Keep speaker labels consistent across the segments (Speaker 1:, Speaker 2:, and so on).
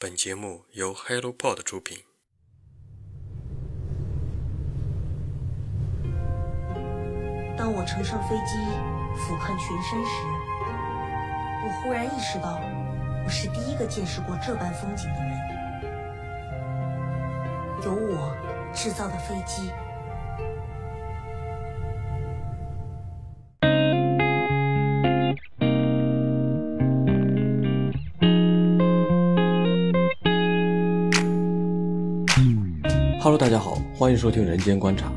Speaker 1: 本节目由 HelloPod 出品。
Speaker 2: 当我乘上飞机俯瞰群山时，我忽然意识到，我是第一个见识过这般风景的人。由我制造的飞机。
Speaker 1: 欢迎收听《人间观察》，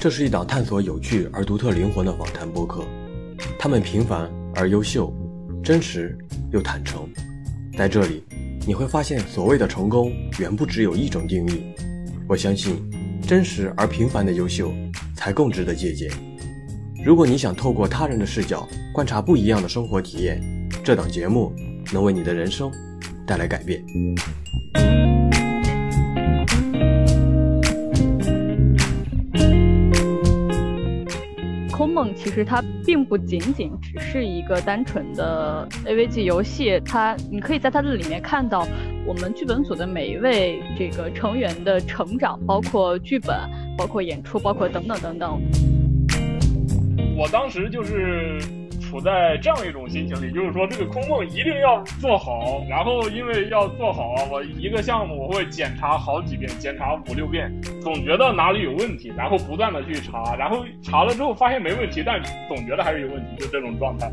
Speaker 1: 这是一档探索有趣而独特灵魂的访谈播客。他们平凡而优秀，真实又坦诚。在这里，你会发现，所谓的成功远不只有一种定义。我相信，真实而平凡的优秀才更值得借鉴。如果你想透过他人的视角观察不一样的生活体验，这档节目能为你的人生带来改变。
Speaker 3: 梦其实它并不仅仅只是一个单纯的 AVG 游戏，它你可以在它的里面看到我们剧本组的每一位这个成员的成长，包括剧本，包括演出，包括等等等等。
Speaker 4: 我当时就是处在这样一种心情里，就是说这个空梦一定要做好，然后因为要做好，我一个项目我会检查好几遍，检查五六遍，总觉得哪里有问题，然后不断的去查，然后查了之后发现没问题，但总觉得还是有问题，就这种状态。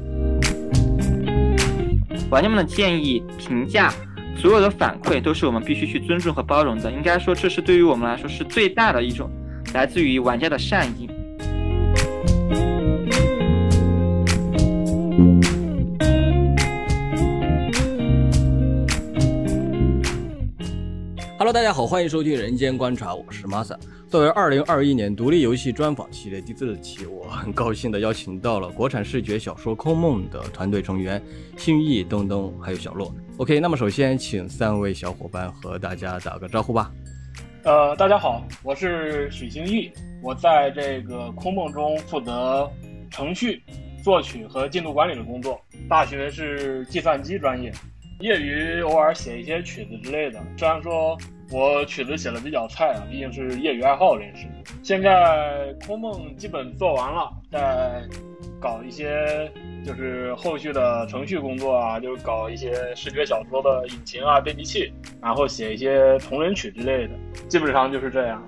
Speaker 5: 玩家们的建议、评价，所有的反馈都是我们必须去尊重和包容的。应该说，这是对于我们来说是最大的一种来自于玩家的善意。
Speaker 6: Hello，大家好，欢迎收听《人间观察》，我是 Masa。作为二零二一年独立游戏专访系列第四期，我很高兴的邀请到了 国产视觉小说《空梦》的团队成员新义、东东还有小洛。OK，那么首先请三位小伙伴和大家打个招呼吧。
Speaker 4: 呃，大家好，我是许兴义，我在这个空梦中负责程序、作曲和进度管理的工作。大学是计算机专业，业余偶尔写一些曲子之类的。虽然说我曲子写的比较菜啊，毕竟是业余爱好人士。现在空梦基本做完了，在搞一些就是后续的程序工作啊，就是搞一些视觉小说的引擎啊、编辑器，然后写一些同人曲之类的，基本上就是这样。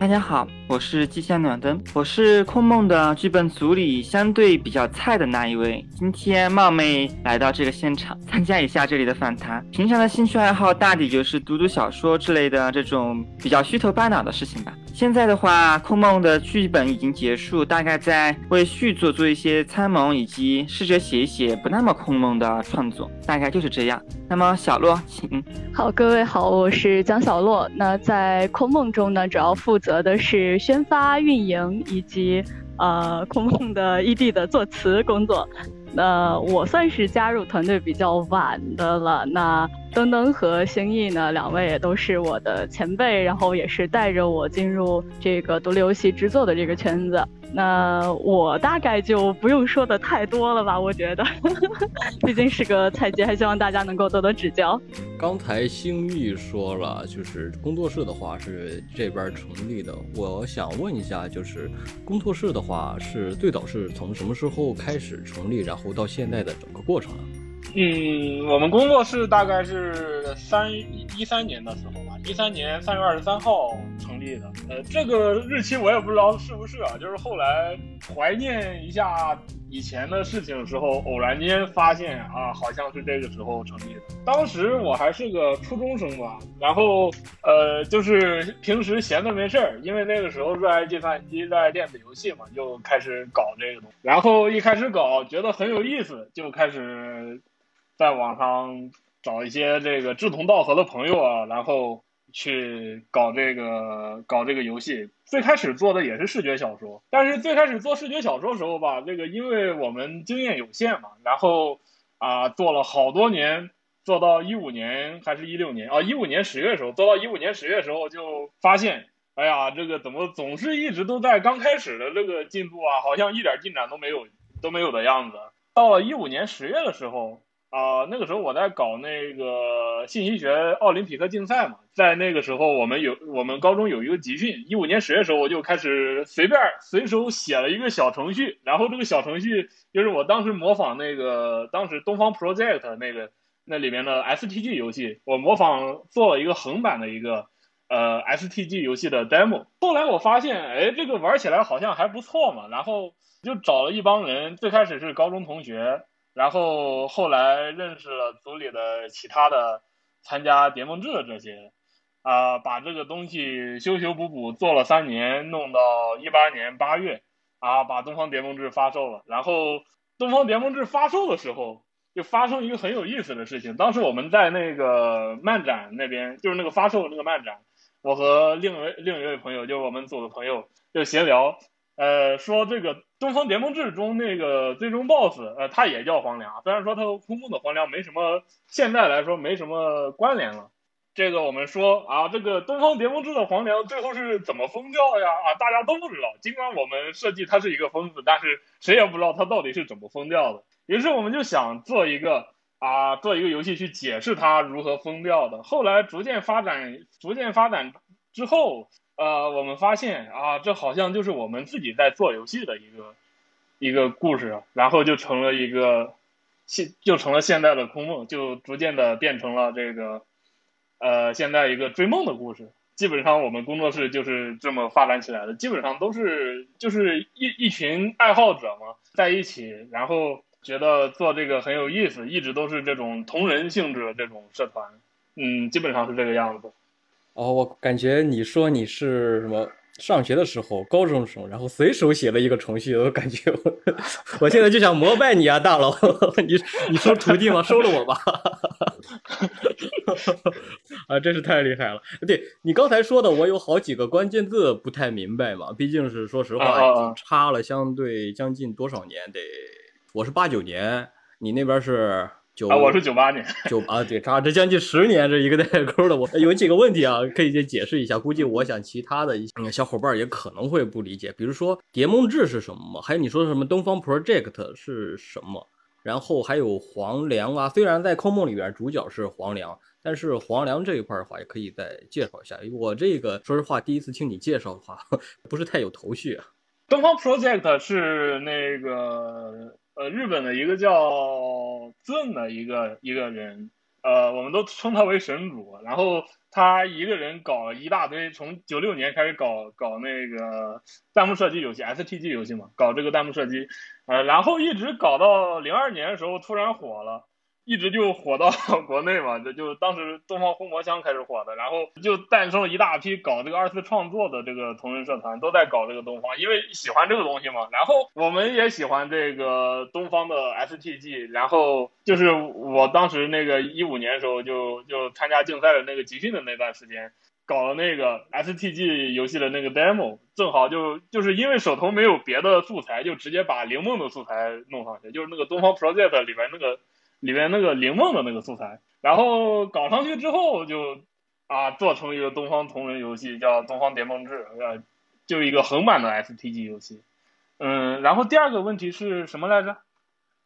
Speaker 5: 大家好，我是季羡暖灯，我是空梦的剧本组里相对比较菜的那一位，今天冒昧来到这个现场参加一下这里的访谈。平常的兴趣爱好大抵就是读读小说之类的这种比较虚头巴脑的事情吧。现在的话，空梦的剧本已经结束，大概在为续作做一些参谋，以及试着写一写不那么空梦的创作，大概就是这样。那么小洛，请。
Speaker 3: 好，各位好，我是江小洛。那在空梦中呢，主要负责的是宣发、运营以及呃空梦的 ED 的作词工作。那我算是加入团队比较晚的了。那登登和星逸呢，两位也都是我的前辈，然后也是带着我进入这个独立游戏制作的这个圈子。那我大概就不用说的太多了吧？我觉得，毕竟是个菜鸡，还希望大家能够多多指教。
Speaker 6: 刚才星玉说了，就是工作室的话是这边成立的。我想问一下，就是工作室的话是最早是从什么时候开始成立，然后到现在的整个过程啊？
Speaker 4: 嗯，我们工作室大概是三一三年的时候吧，一三年三月二十三号成立的。呃，这个日期我也不知道是不是啊，就是后来怀念一下以前的事情的时候，偶然间发现啊，好像是这个时候成立的。当时我还是个初中生吧，然后呃，就是平时闲的没事儿，因为那个时候热爱计算机、热爱电子游戏嘛，就开始搞这个东西。然后一开始搞，觉得很有意思，就开始。在网上找一些这个志同道合的朋友啊，然后去搞这个搞这个游戏。最开始做的也是视觉小说，但是最开始做视觉小说的时候吧，这个因为我们经验有限嘛，然后啊做了好多年，做到一五年还是一六年啊，一五年十月的时候，做到一五年十月的时候就发现，哎呀，这个怎么总是一直都在刚开始的这个进度啊，好像一点进展都没有都没有的样子。到了一五年十月的时候。啊、那个时候我在搞那个信息学奥林匹克竞赛嘛，在那个时候我们有我们高中有一个集训，一五年十月时候我就开始随便随手写了一个小程序，然后这个小程序就是我当时模仿那个当时东方 Project 那个那里面的 STG 游戏，我模仿做了一个横版的一个呃 STG 游戏的 demo。后来我发现，哎，这个玩起来好像还不错嘛，然后就找了一帮人，最开始是高中同学，然后后来认识了组里的其他的参加叠梦志的这些，啊、把这个东西修修补补做了三年，弄到一八年八月，啊，把东方叠梦志发售了。然后东方叠梦志发售的时候，就发生一个很有意思的事情。当时我们在那个漫展那边，就是那个发售那个漫展，我和另一位另一位朋友，就是我们组的朋友，就闲聊，呃，说这个《东方联盟志》中那个最终 BOSS，呃，他也叫黄粱，虽然说他和空梦的黄粱没什么，现在来说没什么关联了。这个我们说啊，这个《东方联盟志》的黄粱最后是怎么疯掉呀？啊，大家都不知道。尽管我们设计他是一个疯子，但是谁也不知道他到底是怎么疯掉的。于是我们就想做一个啊，做一个游戏去解释他如何疯掉的。后来逐渐发展，逐渐发展之后，呃，我们发现啊，这好像就是我们自己在做游戏的一个一个故事，然后就成了一个现就成了现代的空梦，就逐渐的变成了这个呃现在一个追梦的故事。基本上我们工作室就是这么发展起来的，基本上都是就是一一群爱好者嘛，在一起，然后觉得做这个很有意思，一直都是这种同人性质的这种社团，嗯，基本上是这个样子。
Speaker 6: 哦，我感觉你说你是什么上学的时候，高中时候，然后随手写了一个程序，我感觉我我现在就想膜拜你啊，大佬！你你收徒弟吗？收了我吧！啊，真是太厉害了。对你刚才说的，我有好几个关键字不太明白嘛，毕竟是说实话，已经差了相对将近多少年？得我是八九年，你那边是九
Speaker 4: 啊，我是九八年。
Speaker 6: 九啊，对，差这将近十年这一个代沟的，我有几个问题啊，可以先解释一下。估计我想其他的一些嗯小伙伴也可能会不理解，比如说蝶梦志是什么，还有你说的什么东方 Project 是什么，然后还有黄粱啊。虽然在空梦里边主角是黄粱，但是黄粱这一块的话也可以再介绍一下。我这个说实话，第一次听你介绍的话，不是太有头绪啊。
Speaker 4: 东方 Project 是那个呃日本的一个叫阵的一个一个人，呃，我们都称他为神主。然后他一个人搞了一大堆，从九六年开始搞搞那个弹幕射击游戏 STG 游戏嘛，搞这个弹幕射击，呃，然后一直搞到零二年的时候突然火了。一直就火到 国内嘛，就就当时东方红魔乡开始火的，然后就诞生了一大批搞这个二次创作的这个同人社团，都在搞这个东方，因为喜欢这个东西嘛。然后我们也喜欢这个东方的 STG，然后就是我当时那个一五年的时候就就参加竞赛的那个集训的那段时间，搞了那个 STG 游戏的那个 demo，正好就就是因为手头没有别的素材，就直接把灵梦的素材弄上去，就是那个东方 Project 里边那个。里面那个灵梦的那个素材，然后搞上去之后就啊做成一个东方同人游戏，叫《东方蝶梦志》，呃，就一个横版的 STG 游戏。嗯，然后第二个问题是什么来着？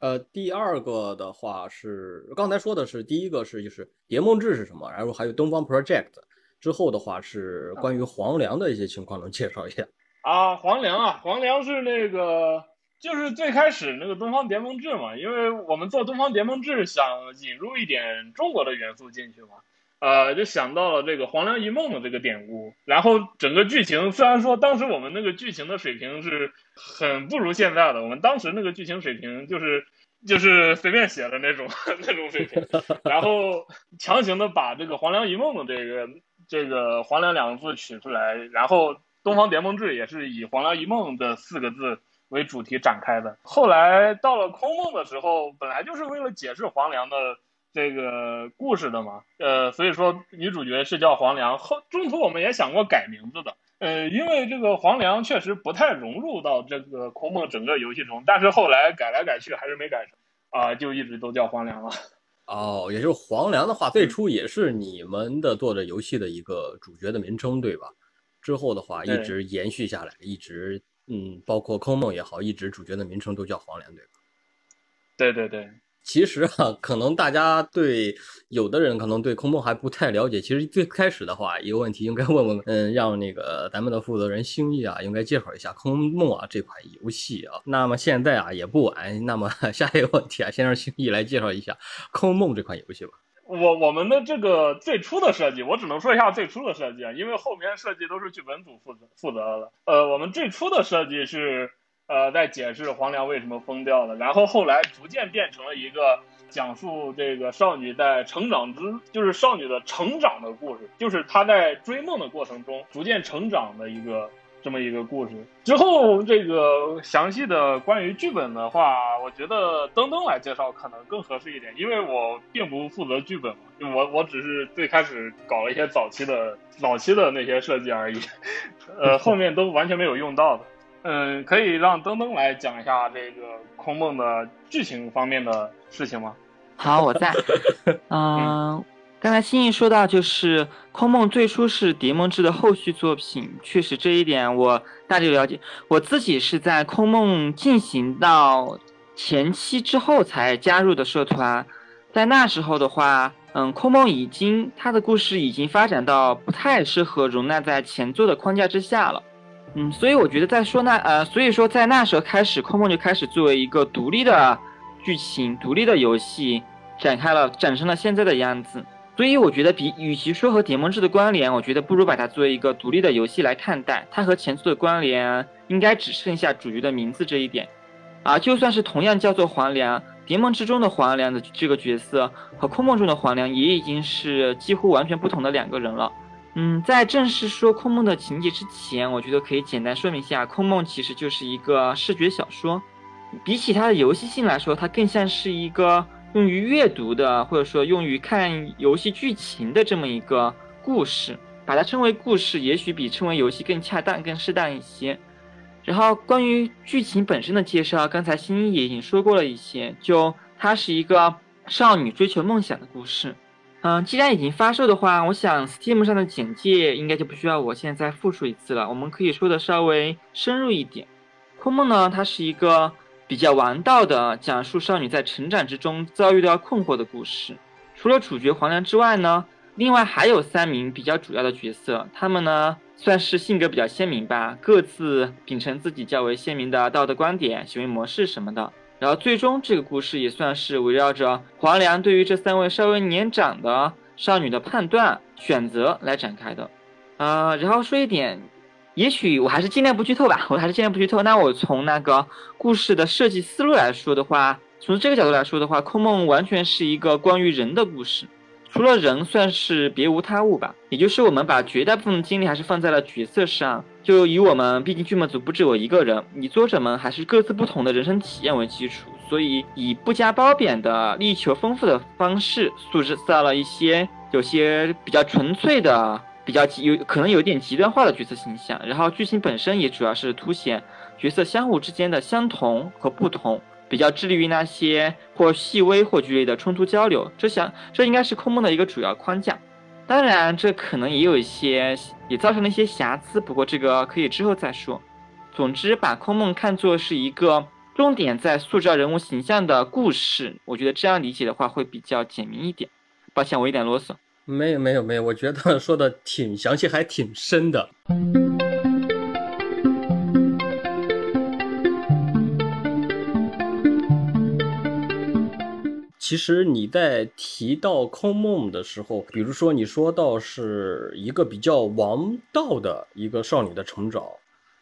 Speaker 6: 呃，第二个的话是刚才说的是第一个是就是蝶梦志是什么，然后还有东方 Project，之后的话是关于黄粱的一些情况，能介绍一下？
Speaker 4: 啊，黄粱啊，黄粱是那个。就是最开始那个东方谍梦志嘛，因为我们做东方谍梦志想引入一点中国的元素进去嘛，呃，就想到了这个黄粱一梦的这个典故。然后整个剧情虽然说当时我们那个剧情的水平是很不如现在的，我们当时那个剧情水平就是就是随便写的那种 那种水平，然后强行的把这个黄粱一梦的这个这个黄粱两个字取出来，然后东方谍梦志也是以黄粱一梦的四个字。为主题展开的。后来到了空梦的时候，本来就是为了解释黄粱的这个故事的嘛，呃，所以说女主角是叫黄粱。后中途我们也想过改名字的，呃，因为这个黄粱确实不太融入到这个空梦整个游戏中，但是后来改来改去还是没改成，啊、呃，就一直都叫黄粱了。
Speaker 6: 哦，也就是黄粱的话，最初也是你们的做的游戏的一个主角的名称，对吧？之后的话一直延续下来，一直。嗯，包括空梦也好，一直主角的名称都叫黄连，对吧？
Speaker 4: 对对对。
Speaker 6: 其实啊，可能大家对有的人可能对空梦还不太了解。其实最开始的话，一个问题应该问问，嗯，让那个咱们的负责人星逸啊，应该介绍一下空梦啊这款游戏啊。那么现在啊也不晚，那么 下一个问题啊，先让星逸来介绍一下空梦这款游戏吧。
Speaker 4: 我我们的这个最初的设计，我只能说一下最初的设计啊，因为后面设计都是剧本组负责负责的。呃，我们最初的设计是。呃，在解释黄粱为什么疯掉了，然后后来逐渐变成了一个讲述这个少女在成长之，就是少女的成长的故事，就是她在追梦的过程中逐渐成长的一个这么一个故事。之后这个详细的关于剧本的话，我觉得登登来介绍可能更合适一点，因为我并不负责剧本嘛，就我我只是最开始搞了一些早期的早期的那些设计而已，呃，后面都完全没有用到的。嗯，可以让登登来讲一下这个空梦的剧情方面的事情吗？
Speaker 5: 好，我在。嗯，刚才新意说到，就是空梦最初是蝶梦志的后续作品，确实这一点我大致了解。我自己是在空梦进行到前期之后才加入的社团，在那时候的话，嗯，空梦已经它的故事已经发展到不太适合容纳在前作的框架之下了。嗯，所以我觉得在说那呃，所以说在那时候开始，空梦就开始作为一个独立的剧情、独立的游戏展开了，展成了现在的样子。所以我觉得比与其说和《蝶梦志》的关联，我觉得不如把它作为一个独立的游戏来看待。它和前作的关联应该只剩下主角的名字这一点。啊，就算是同样叫做黄粱，《蝶梦之中的黄粱的这个角色和空梦中的黄粱也已经是几乎完全不同的两个人了。嗯，在正式说空梦的情节之前，我觉得可以简单说明一下，空梦其实就是一个视觉小说，比起它的游戏性来说，它更像是一个用于阅读的，或者说用于看游戏剧情的这么一个故事。把它称为故事，也许比称为游戏更恰当、更适当一些。然后关于剧情本身的介绍，刚才新一也已经说过了一些，就它是一个少女追求梦想的故事。嗯，既然已经发售的话，我想 Steam 上的简介应该就不需要我现在再复述一次了。我们可以说的稍微深入一点。空梦呢，它是一个比较王道的讲述少女在成长之中遭遇到困惑的故事。除了主角黄粱之外呢，另外还有三名比较主要的角色，他们呢算是性格比较鲜明吧，各自秉承自己较为鲜明的道德观点、行为模式什么的。然后最终这个故事也算是围绕着黄粱对于这三位稍微年长的少女的判断选择来展开的，啊，然后说一点，也许我还是尽量不剧透吧，我还是尽量不剧透。那我从那个故事的设计思路来说的话，从这个角度来说的话，空梦完全是一个关于人的故事。除了人，算是别无他物吧。也就是我们把绝大部分精力还是放在了角色上，就以我们毕竟剧本组不止我一个人，以作者们还是各自不同的人生体验为基础，所以以不加褒贬的力求丰富的方式，塑造了一些有些比较纯粹的、比较极有可能有点极端化的角色形象。然后剧情本身也主要是凸显角色相互之间的相同和不同。比较致力于那些或细微或剧烈的冲突交流，这想这应该是空梦的一个主要框架。当然，这可能也有一些也造成了一些瑕疵，不过这个可以之后再说。总之，把空梦看作是一个重点在塑造人物形象的故事，我觉得这样理解的话会比较简明一点。抱歉，我有点啰嗦。
Speaker 6: 没有没有没有，我觉得说的挺详细，还挺深的。其实你在提到空梦的时候，比如说你说到是一个比较王道的一个少女的成长，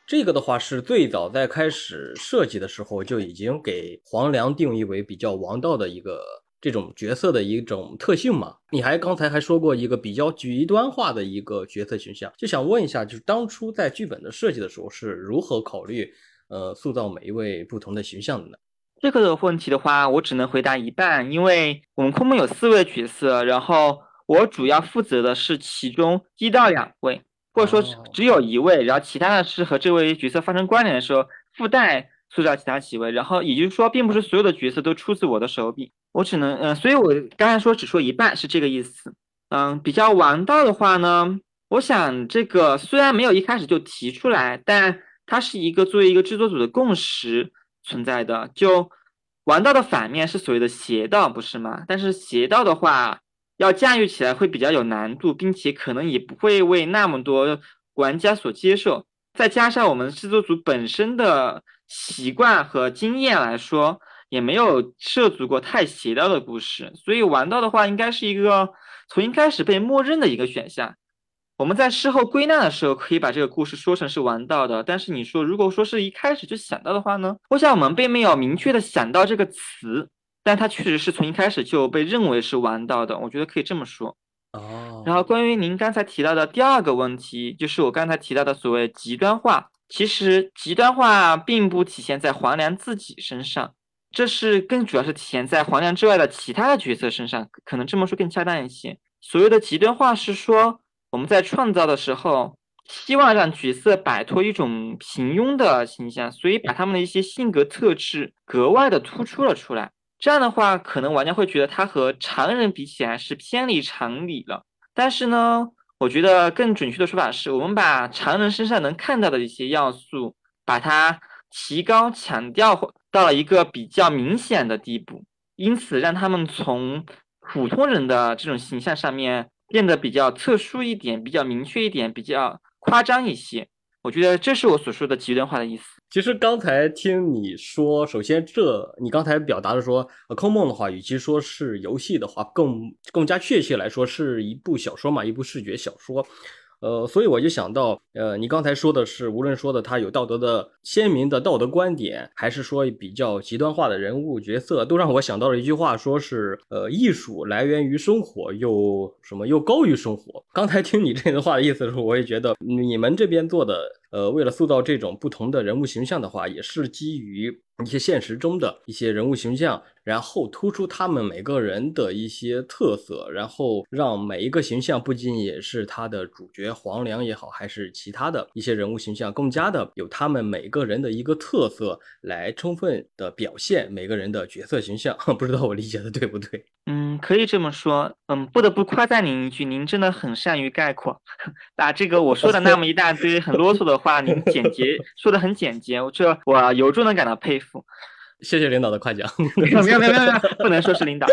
Speaker 6: 这个的话是最早在开始设计的时候就已经给黄粱定义为比较王道的一个这种角色的一种特性嘛？你还刚才还说过一个比较极端化的一个角色形象，就想问一下，就是当初在剧本的设计的时候是如何考虑呃塑造每一位不同的形象的呢？
Speaker 5: 这个问题的话，我只能回答一半，因为我们空梦有四位角色，然后我主要负责的是其中一到两位，或者说只有一位，然后其他的是和这位角色发生关联的时候附带塑造其他几位，然后也就是说，并不是所有的角色都出自我的手笔，我只能嗯，所以我刚才说只说一半是这个意思，嗯，比较王道的话呢，我想这个虽然没有一开始就提出来，但它是一个作为一个制作组的共识。存在的就，王道的反面是所谓的邪道，不是吗？但是邪道的话，要驾驭起来会比较有难度，并且可能也不会为那么多玩家所接受。再加上我们制作组本身的习惯和经验来说，也没有涉足过太邪道的故事，所以玩到的话应该是一个从一开始被默认的一个选项。我们在事后归纳的时候，可以把这个故事说成是玩到的。但是你说，如果说是一开始就想到的话呢？我想我们并没有明确的想到这个词，但它确实是从一开始就被认为是玩到的。我觉得可以这么说。
Speaker 6: 哦。
Speaker 5: 然后关于您刚才提到的第二个问题，就是我刚才提到的所谓极端化。其实极端化并不体现在黄粱自己身上，这是更主要是体现在黄粱之外的其他的角色身上。可能这么说更恰当一些。所谓的极端化是说。我们在创造的时候，希望让角色摆脱一种平庸的形象，所以把他们的一些性格特质格外的突出了出来。这样的话，可能玩家会觉得他和常人比起来是偏离常理了。但是呢，我觉得更准确的说法是，我们把常人身上能看到的一些要素，把它提高强调到了一个比较明显的地步，因此让他们从普通人的这种形象上面。变得比较特殊一点，比较明确一点，比较夸张一些。我觉得这是我所说的极端化的意思。
Speaker 6: 其实刚才听你说，首先这你刚才表达的说，呃，空梦的话，与其说是游戏的话，更更加确切来说是一部小说嘛，一部视觉小说。呃，所以我就想到，呃，你刚才说的是，无论说的他有道德的鲜明的道德观点，还是说比较极端化的人物角色，都让我想到了一句话，说是，呃，艺术来源于生活，又什么又高于生活。刚才听你这段话的意思的时候，我也觉得你们这边做的，呃，为了塑造这种不同的人物形象的话，也是基于。一些现实中的一些人物形象，然后突出他们每个人的一些特色，然后让每一个形象不仅也是他的主角黄粱也好，还是其他的一些人物形象，更加的有他们每个人的一个特色，来充分的表现每个人的角色形象。不知道我理解的对不对？
Speaker 5: 嗯，可以这么说。嗯，不得不夸赞您一句，您真的很善于概括，把这个我说的那么一大堆很啰嗦的话，您 简洁说的很简洁，这我由衷的感到佩服。
Speaker 6: 谢谢领导的夸奖。
Speaker 5: 没有没有没有没有，不能说是领导。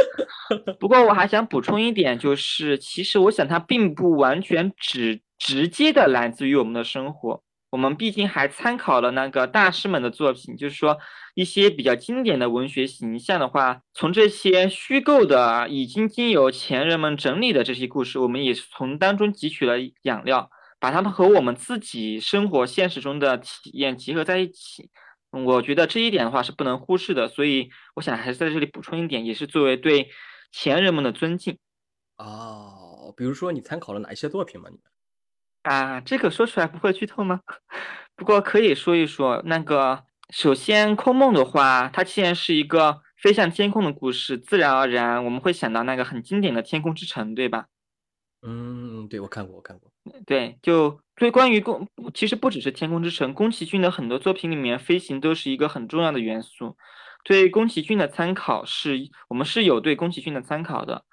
Speaker 5: 不过我还想补充一点，就是其实我想它并不完全只直接的来自于我们的生活。我们毕竟还参考了那个大师们的作品，就是说一些比较经典的文学形象的话，从这些虚构的已经经由前人们整理的这些故事，我们也是从当中汲取了养料，把它们和我们自己生活现实中的体验结合在一起。我觉得这一点的话是不能忽视的，所以我想还是在这里补充一点，也是作为对前人们的尊敬。
Speaker 6: 哦，比如说你参考了哪一些作品吗？你
Speaker 5: 啊，这个说出来不会剧透吗？不过可以说一说。那个，首先《空梦》的话，它既然是一个飞向天空的故事，自然而然我们会想到那个很经典的《天空之城》，对吧？
Speaker 6: 嗯，对，我看过，我看过。
Speaker 5: 对，就对关于宫，其实不只是《天空之城》，宫崎骏的很多作品里面，飞行都是一个很重要的元素。对宫崎骏的参考是，我们是有对宫崎骏的参考的。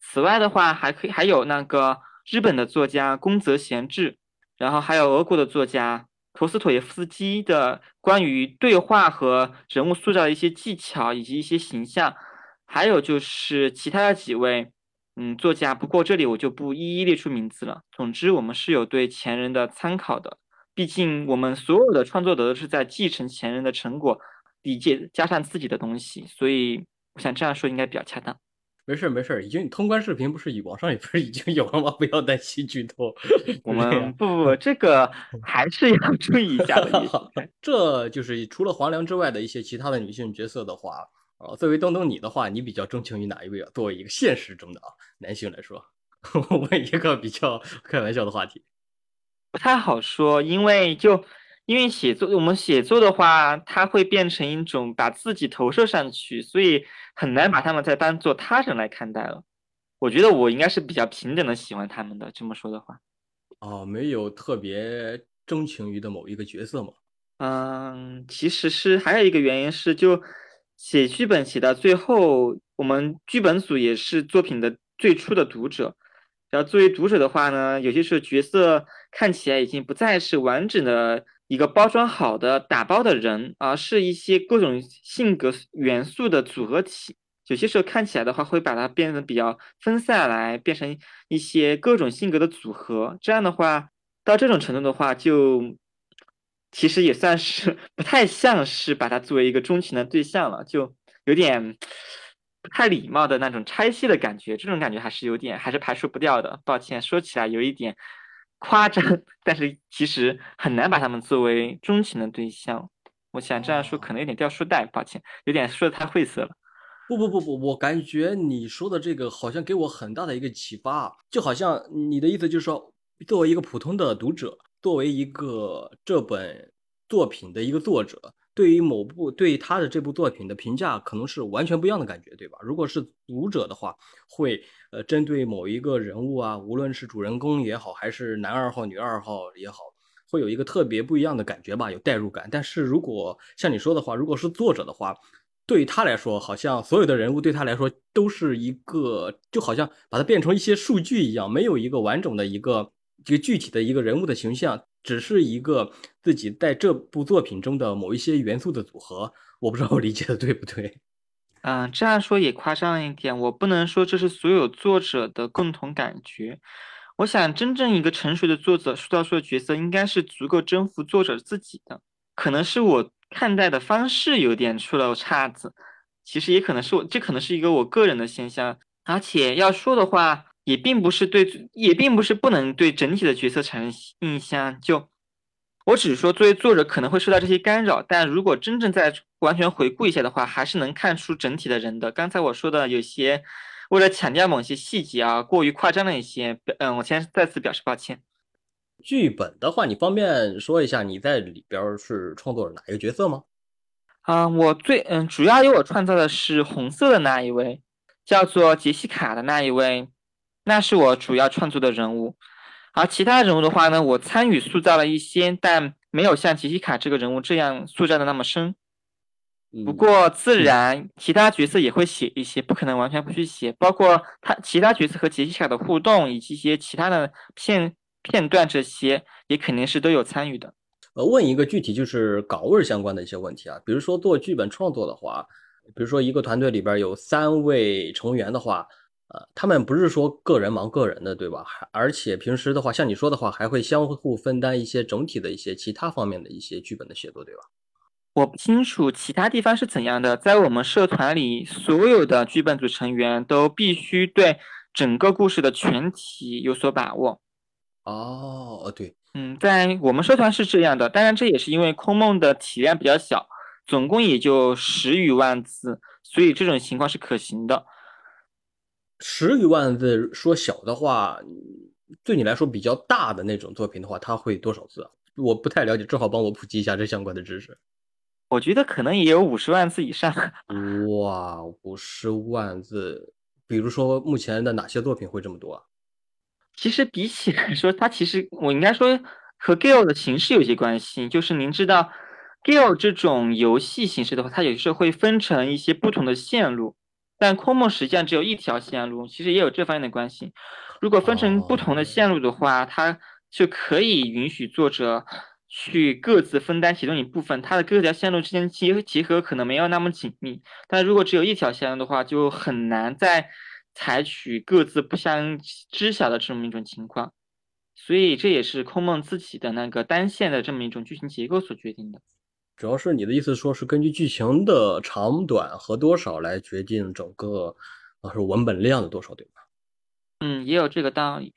Speaker 5: 此外的话，还可以还有那个日本的作家宫泽贤治，然后还有俄国的作家陀思妥耶夫斯基的关于对话和人物塑造的一些技巧以及一些形象，还有就是其他的几位。嗯，作家，不过这里我就不一一列出名字了。总之，我们是有对前人的参考的，毕竟我们所有的创作者都是在继承前人的成果，理解加上自己的东西，所以我想这样说应该比较恰当。
Speaker 6: 没事没事，已经通关视频不是网上也不是已经有了吗？不要担心剧透。
Speaker 5: 我们不不不，这个还是要注意一下的。
Speaker 6: 这就是除了黄粱之外的一些其他的女性角色的话。哦，作为东东你的话，你比较钟情于哪一位啊？作为一个现实中的啊男性来说，问一个比较开玩笑的话题，
Speaker 5: 不太好说，因为就因为写作，我们写作的话，它会变成一种把自己投射上去，所以很难把他们再当做他人来看待了。我觉得我应该是比较平等的喜欢他们的。这么说的话，
Speaker 6: 哦，没有特别钟情于的某一个角色吗？
Speaker 5: 嗯，其实是还有一个原因是就。写剧本写到最后，我们剧本组也是作品的最初的读者。然后作为读者的话呢，有些时候角色看起来已经不再是完整的一个包装好的打包的人，而是一些各种性格元素的组合体。有些时候看起来的话，会把它变得比较分散来，变成一些各种性格的组合。这样的话，到这种程度的话，就其实也算是 不太像是把它作为一个钟情的对象了，就有点不太礼貌的那种拆戏的感觉。这种感觉还是有点，还是排除不掉的。抱歉，说起来有一点 夸张，但是其实很难把他们作为钟情的对象。我想这样说可能有点掉书袋，抱歉，有点说的太晦涩了。
Speaker 6: 不不不不，我感觉你说的这个好像给我很大的一个启发，就好像你的意思就是说，作为一个普通的读者，作为一个这本作品的一个作者，对于某部对他的这部作品的评价可能是完全不一样的感觉，对吧？如果是读者的话，会呃针对某一个人物啊，无论是主人公也好，还是男二号、女二号也好，会有一个特别不一样的感觉吧，有代入感。但是如果像你说的话，如果是作者的话，对于他来说，好像所有的人物对他来说都是一个，就好像把它变成一些数据一样，没有一个完整的一个这个具体的一个人物的形象，只是一个自己在这部作品中的某一些元素的组合。我不知道我理解的对不对？
Speaker 5: 嗯，这样说也夸张了一点，我不能说这是所有作者的共同感觉。我想，真正一个成熟的作者塑造出的角色，应该是足够征服作者自己的。可能是我。看待的方式有点出了岔子，其实也可能是我，这可能是一个我个人的现象。而且要说的话，也并不是对，也并不是不能对整体的角色产生印象。就我只是说，作为作者可能会受到这些干扰，但如果真正在完全回顾一下的话，还是能看出整体的人的。刚才我说的有些为了强调某些细节啊，过于夸张了一些，嗯，我先再次表示抱歉。
Speaker 6: 剧本的话，你方便说一下你在里边是创作了哪一个角色吗？
Speaker 5: 啊，我最嗯，主要由我创造的是红色的那一位，叫做杰西卡的那一位，那是我主要创作的人物。而其他人物的话呢，我参与塑造了一些，但没有像杰西卡这个人物这样塑造的那么深。不过自然，其他角色也会写一些，不可能完全不去写，包括他其他角色和杰西卡的互动，以及一些其他的片。片段这些也肯定是都有参与的。
Speaker 6: 呃，问一个具体就是岗位相关的一些问题啊，比如说做剧本创作的话，比如说一个团队里边有三位成员的话，呃，他们不是说个人忙个人的，对吧？还而且平时的话，像你说的话，还会相互分担一些整体的一些其他方面的一些剧本的写作，对吧？
Speaker 5: 我不清楚其他地方是怎样的，在我们社团里，所有的剧本组成员都必须对整个故事的全体有所把握。
Speaker 6: 哦，对，
Speaker 5: 嗯，在我们社团是这样的，当然这也是因为空梦的体量比较小，总共也就十余万字，所以这种情况是可行的。
Speaker 6: 十余万字说小的话，对你来说比较大的那种作品的话，它会多少字啊？我不太了解，正好帮我普及一下这相关的知识。
Speaker 5: 我觉得可能也有五十万字以上。
Speaker 6: 哇，五十万字，比如说目前的哪些作品会这么多啊？
Speaker 5: 其实比起来说，它其实我应该说和 Gale 的形式有些关系。就是您知道，Gale 这种游戏形式的话，它有时候会分成一些不同的线路，但空梦实际上只有一条线路，其实也有这方面的关系。如果分成不同的线路的话，它就可以允许作者去各自分担其中一部分，它的各条线路之间结结合可能没有那么紧密。但如果只有一条线路的话，就很难再。采取各自不相知晓的这么一种情况，所以这也是空梦自己的那个单线的这么一种剧情结构所决定的。
Speaker 6: 主要是你的意思说是根据剧情的长短和多少来决定整个啊是文本量的多少，对吧？
Speaker 5: 嗯，也有这个道理。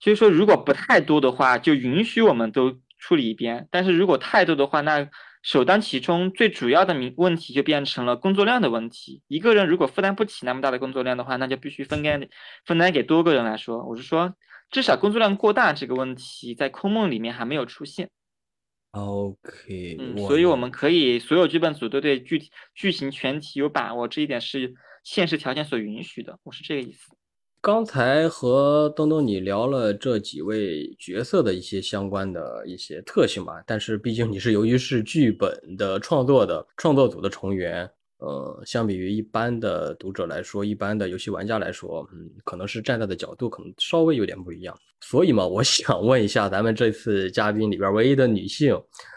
Speaker 5: 就是说，如果不太多的话，就允许我们都处理一遍；但是如果太多的话，那首当其冲，最主要的明问题就变成了工作量的问题。一个人如果负担不起那么大的工作量的话，那就必须分担分担给多个人来说。我是说，至少工作量过大这个问题在空梦里面还没有出现。
Speaker 6: OK，
Speaker 5: 嗯，所以我们可以所有剧本组都对具体剧情全体有把握，这一点是现实条件所允许的。我是这个意思。
Speaker 6: 刚才和东东你聊了这几位角色的一些相关的一些特性吧，但是毕竟你是由于是剧本的创作的创作组的成员，呃，相比于一般的读者来说，一般的游戏玩家来说，嗯，可能是站在的角度可能稍微有点不一样。所以嘛，我 想问一下咱们这次嘉宾里边唯一的女性，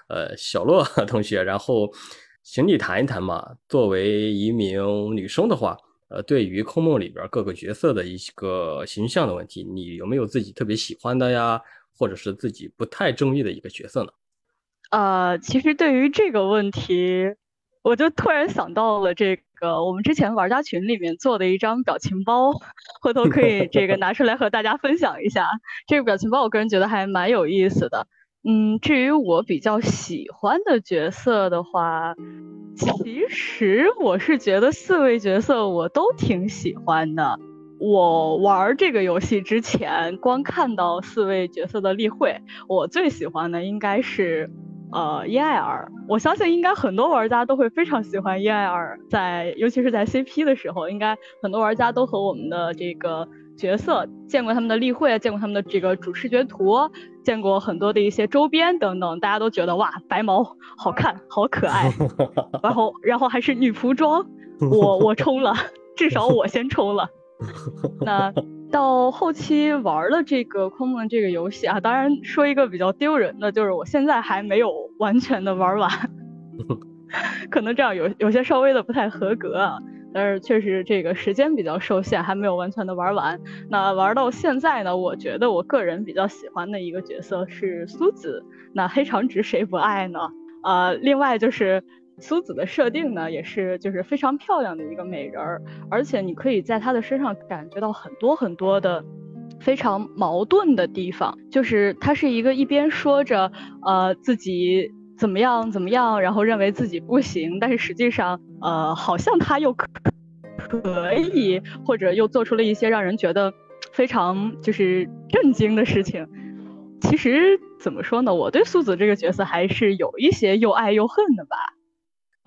Speaker 6: 呃小洛 同学，然后请你谈一谈嘛。作为一名女生的话，呃，对于空梦里边各个角色的一个形象的问题，你有没有自己特别喜欢的呀，或者是自己不太中意的一个角色呢？
Speaker 3: 呃，其实对于这个问题，我就突然想到了这个我们之前玩家群里面做的一张表情包，回头可以这个拿出来和大家分享一下。这个表情包我个人觉得还蛮有意思的。嗯，至于我比较喜欢的角色的话，其实我是觉得四位角色我都挺喜欢的。我玩这个游戏之前，光看到四位角色的例会，我最喜欢的应该是。呃，伊艾尔，我相信应该很多玩家都会非常喜欢伊艾尔，在尤其是在 CP 的时候，应该很多玩家都和我们的这个角色见过他们的例会，见过他们的这个主视觉图，见过很多的一些周边等等，大家都觉得哇，白毛好看，好可爱，然后然后还是女仆装，我我冲了，至少我先冲了，那。到后期玩了这个空梦这个游戏啊，当然说一个比较丢人的，就是我现在还没有完全的玩完，可能这样有有些稍微的不太合格啊。但是确实这个时间比较受限，还没有完全的玩完。那玩到现在呢，我觉得我个人比较喜欢的一个角色是苏子。那黑长直谁不爱呢？呃，另外就是。苏子的设定呢，也是就是非常漂亮的一个美人儿，而且你可以在她的身上感觉到很多很多的非常矛盾的地方，就是她是一个一边说着呃自己怎么样怎么样，然后认为自己不行，但是实际上呃好像她又可可以，或者又做出了一些让人觉得非常就是震惊的事情。其实怎么说呢，我对苏子这个角色还是有一些又爱又恨的吧。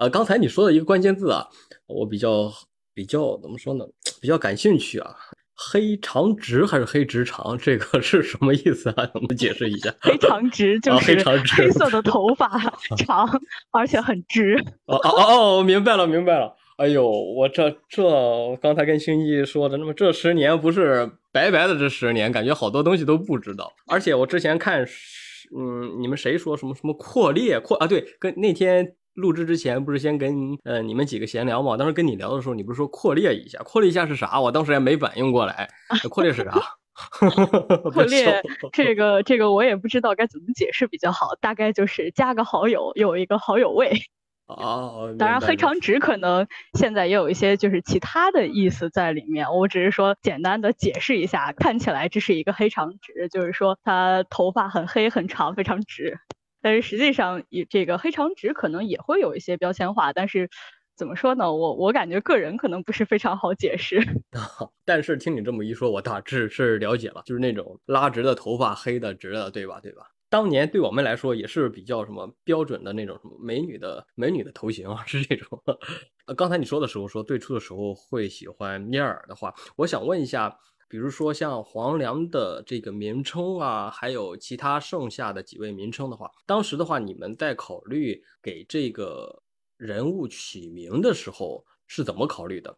Speaker 6: 呃，刚才你说的一个关键字啊，我比较比较怎么说呢？比较感兴趣啊。黑长直还是黑直长？这个是什么意思啊？能解释一下？
Speaker 3: 黑长直就是黑色的头发长，而且很直。
Speaker 6: 哦哦哦，我明白了，明白了。哎呦，我这这刚才跟星一说的，那么这十年不是白白的这十年，感觉好多东西都不知道。而且我之前看，嗯，你们谁说什么什么扩列扩啊？对，跟那天。录制之前不是先跟呃你们几个闲聊嘛？当时跟你聊的时候，你不是说扩列一下？扩列一下是啥？我当时也没反应过来。扩列是啥？
Speaker 3: 扩列这个这个我也不知道该怎么解释比较好。大概就是加个好友，有一个好友位。
Speaker 6: 哦。
Speaker 3: 当然黑长直可能现在也有一些就是其他的意思在里面。我只是说简单的解释一下，看起来这是一个黑长直，就是说他头发很黑很长，非常直。但是实际上，以这个黑长直可能也会有一些标签化，但是怎么说呢？我我感觉个人可能不是非常好解释。
Speaker 6: 但是听你这么一说，我大致是了解了，就是那种拉直的头发，黑的直的，对吧？对吧？当年对我们来说也是比较什么标准的那种什么美女的美女的头型啊，是这种。呃，刚才你说的时候说最初的时候会喜欢聂尔的话，我想问一下。比如说像黄粱的这个名称啊，还有其他剩下的几位名称的话，当时的话，你们在考虑给这个人物起名的时候是怎么考虑的？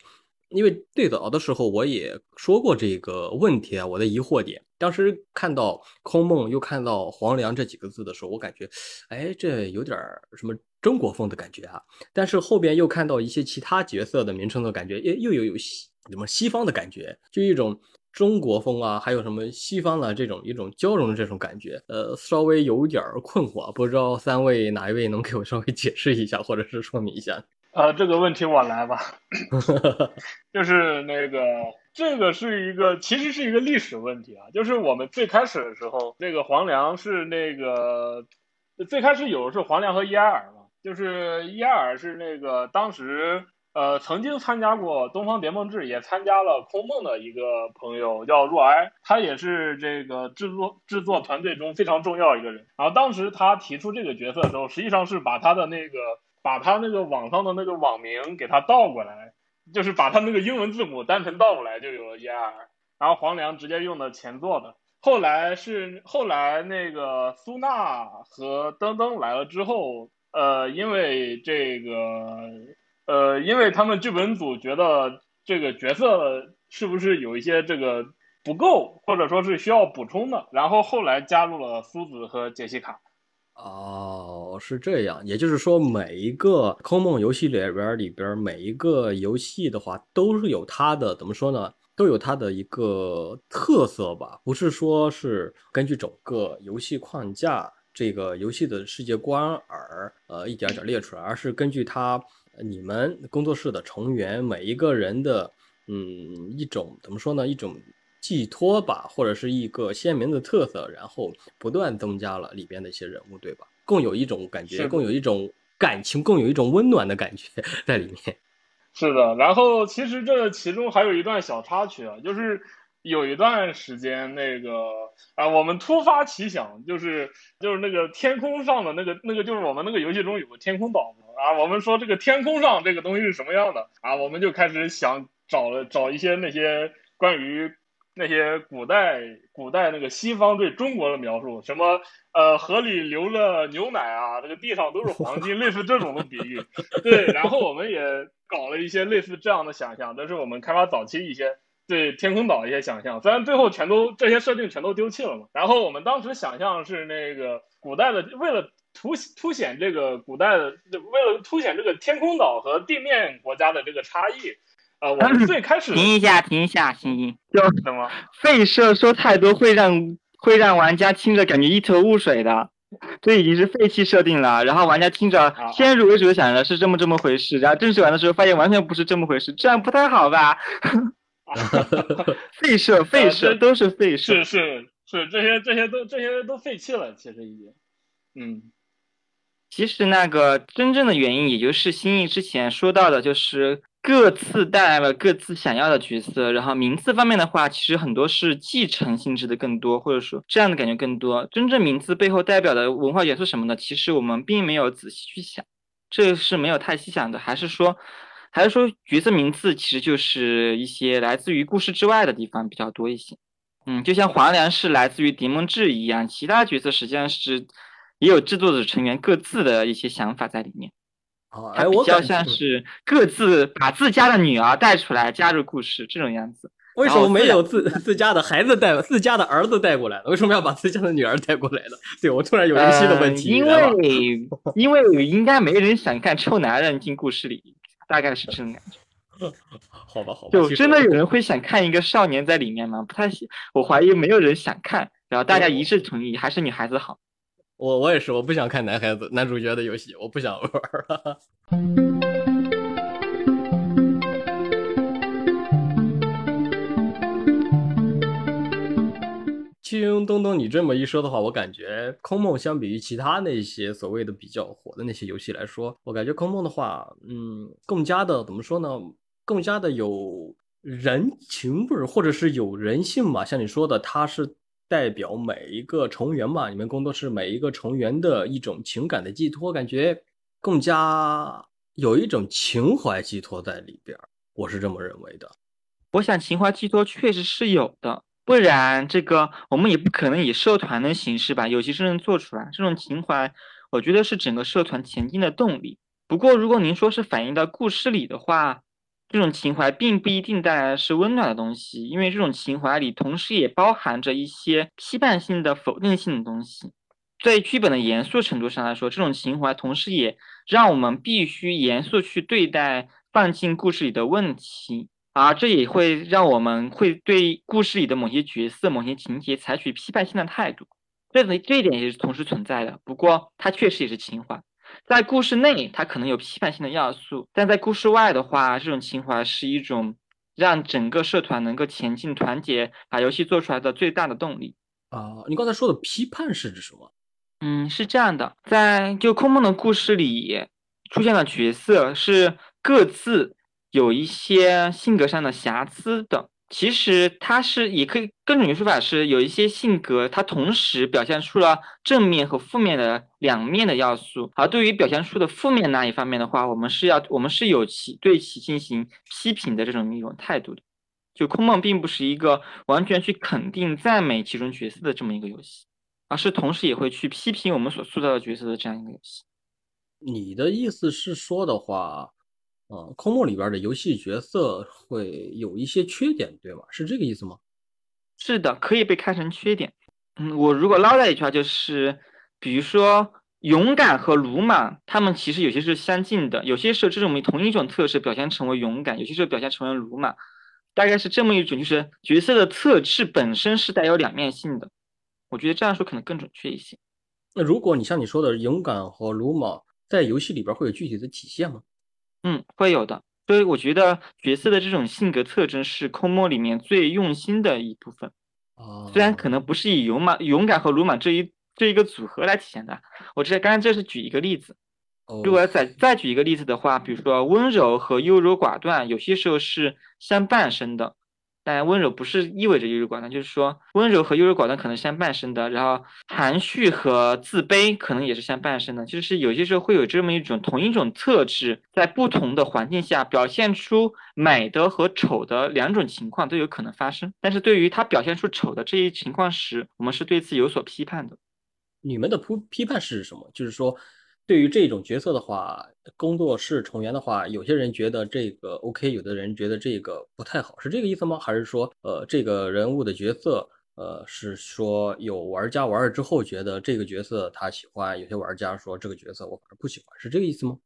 Speaker 6: 因为最早的时候我也说过这个问题啊，我的疑惑点。当时看到空梦又看到黄粱这几个字的时候，我感觉，哎，这有点什么中国风的感觉啊。但是后边又看到一些其他角色的名称的感觉，又又有有西什么西方的感觉，就一种。中国风啊，还有什么西方的这种一种交融的这种感觉，呃，稍微有点困惑，不知道三位哪一位能给我稍微解释一下，或者是说明一下？
Speaker 4: 呃，这个问题我来吧，就是那个这个是一个其实是一个历史问题啊，就是我们最开始的时候，那个黄粱是那个最开始有的是黄粱和伊埃尔嘛，就是伊埃尔是那个当时。呃，曾经参加过《东方谍梦志》，也参加了《空梦》的一个朋友叫若埃，他也是这个制作制作团队中非常重要一个人。然后当时他提出这个角色的时候，实际上是把他的那个把他那个网上的那个网名给他倒过来，就是把他那个英文字母单纯倒过来就有了 ER。然后黄良直接用的前作的。后来是后来那个苏娜和登登来了之后，呃，因为这个。呃，因为他们剧本组觉得这个角色是不是有一些这个不够，或者说是需要补充的，然后后来加入了苏子和杰西卡，
Speaker 6: 哦，是这样，也就是说，每一个空梦游戏里边里边每一个游戏的话，都是有它的怎么说呢？都有它的一个特色吧，不是说是根据整个游戏框架这个游戏的世界观而呃一点点列出来，而是根据它你们工作室的成员每一个人的嗯一种怎么说呢？一种寄托吧，或者是一个鲜明的特色，然后不断增加了里边的一些人物，对吧？更有一种感觉，更有一种感情，更有一种温暖的感觉在里面。
Speaker 4: 是的，然后其实这其中还有一段小插曲啊，就是有一段时间那个啊，我们突发奇想，就是就是那个天空上的那个那个，就是我们那个游戏中有个天空岛啊，我们说这个天空上这个东西是什么样的啊，我们就开始想找了找一些那些关于那些古代古代那个西方对中国的描述，什么呃河里流了牛奶啊，这个地上都是黄金，类似这种的比喻，对，然后我们也。搞了一些类似这样的想象，这是我们开发早期一些对天空岛一些想象，虽然最后全都这些设定全都丢弃了嘛。然后我们当时想象是那个古代的，为了凸凸显这个古代的，为了凸显这个天空岛和地面国家的这个差异，呃，我们最开始
Speaker 5: 停一下，停一下，行行，就
Speaker 4: 什么
Speaker 5: 废设说太多会让会让玩家听着感觉一头雾水的。这已经是废弃设定了，然后玩家听着先入为主的想着是这么这么回事，然后正式玩的时候发现完全不是这么回事，这样不太好吧？废设废设都是废设，
Speaker 4: 是是是，这些这些都这些都废弃了，其实已经，嗯，
Speaker 5: 其实那个真正的原因，也就是新意之前说到的，就是。各自带来了各自想要的角色，然后名字方面的话，其实很多是继承性质的更多，或者说这样的感觉更多。真正名字背后代表的文化元素什么的，其实我们并没有仔细去想，这是没有太细想的。还是说，还是说角色名字其实就是一些来自于故事之外的地方比较多一些。嗯，就像黄粱是来自于狄梦志一样，其他角色实际上是也有制作组成员各自的一些想法在里面。
Speaker 6: 它
Speaker 5: 比较像是各自把自家的女儿带出来加入故事这种样子。
Speaker 6: 为什么没有自 自家的孩子带自家的儿子带过来呢？为什么要把自家的女儿带过来呢？对我突然有一个新的问题。
Speaker 5: 因为因为应该没人想看臭男人进故事里，大概是这种感
Speaker 6: 觉。好吧，好吧。
Speaker 5: 就真的有人会想看一个少年在里面吗？不太，我怀疑没有人想看。然后大家一致同意，还是女孩子好。
Speaker 6: 我我也是，我不想看男孩子男主角的游戏，我不想玩。听东东你这么一说的话，我感觉空梦相比于其他那些所谓的比较火的那些游戏来说，我感觉空梦的话，嗯，更加的怎么说呢？更加的有人情味儿，或者是有人性嘛。像你说的，它是。代表每一个成员嘛，你们工作室每一个成员的一种情感的寄托，感觉更加有一种情怀寄托在里边，我是这么认为的。
Speaker 5: 我想情怀寄托确实是有的，不然这个我们也不可能以社团的形式把游戏真正做出来。这种情怀，我觉得是整个社团前进的动力。不过，如果您说是反映到故事里的话，这种情怀并不一定带来的是温暖的东西，因为这种情怀里同时也包含着一些批判性的、否定性的东西。在剧本的严肃程度上来说，这种情怀同时也让我们必须严肃去对待放进故事里的问题，而这也会让我们会对故事里的某些角色、某些情节采取批判性的态度。这这一点也是同时存在的。不过，它确实也是情怀。在故事内，它可能有批判性的要素，但在故事外的话，这种情怀是一种让整个社团能够前进、团结、把游戏做出来的最大的动力
Speaker 6: 啊！你刚才说的批判是指什么？
Speaker 5: 嗯，是这样的，在就空梦的故事里出现的角色是各自有一些性格上的瑕疵的。其实它是也可以更准确说法是有一些性格，它同时表现出了正面和负面的两面的要素。而对于表现出的负面那一方面的话，我们是要我们是有其对其进行批评的这种一种态度的。就空梦并不是一个完全去肯定赞美其中角色的这么一个游戏，而是同时也会去批评我们所塑造的角色的这样一个游戏。
Speaker 6: 你的意思是说的话？啊，空梦里边的游戏角色会有一些缺点，对吗？是这个意思吗？
Speaker 5: 是的，可以被看成缺点。嗯，我如果唠叨一句话，就是，比如说勇敢和鲁莽，他们其实有些是相近的，有些时候这种同一种特质表现成为勇敢，有些时候表现成为鲁莽，大概是这么一种，就是角色的特质本身是带有两面性的。我觉得这样说可能更准确一些。
Speaker 6: 那如果你像你说的勇敢和鲁莽，在游戏里边会有具体的体现吗？
Speaker 5: 嗯，会有的。所以我觉得角色的这种性格特征是空墨里面最用心的一部分。
Speaker 6: 哦，
Speaker 5: 虽然可能不是以勇马、勇敢和鲁莽这一。这一个组合来体现的。我这刚刚这是举一个例子，如果再再举一个例子的话，比如说温柔和优柔寡断，有些时候是相伴生的。但温柔不是意味着优柔寡断，就是说温柔和优柔寡断可能相伴生的。然后含蓄和自卑可能也是相伴生的，就是有些时候会有这么一种同一种特质，在不同的环境下表现出美的和丑的两种情况都有可能发生。但是对于他表现出丑的这一情况时，我们是对此有所批判的。
Speaker 6: 你们的批批判是什么？就是说，对于这种角色的话，工作室成员的话，有些人觉得这个 OK，有的人觉得这个不太好，是这个意思吗？还是说，呃，这个人物的角色，呃，是说有玩家玩了之后觉得这个角色他喜欢，有些玩家说这个角色我反正不喜欢，是这个意思吗？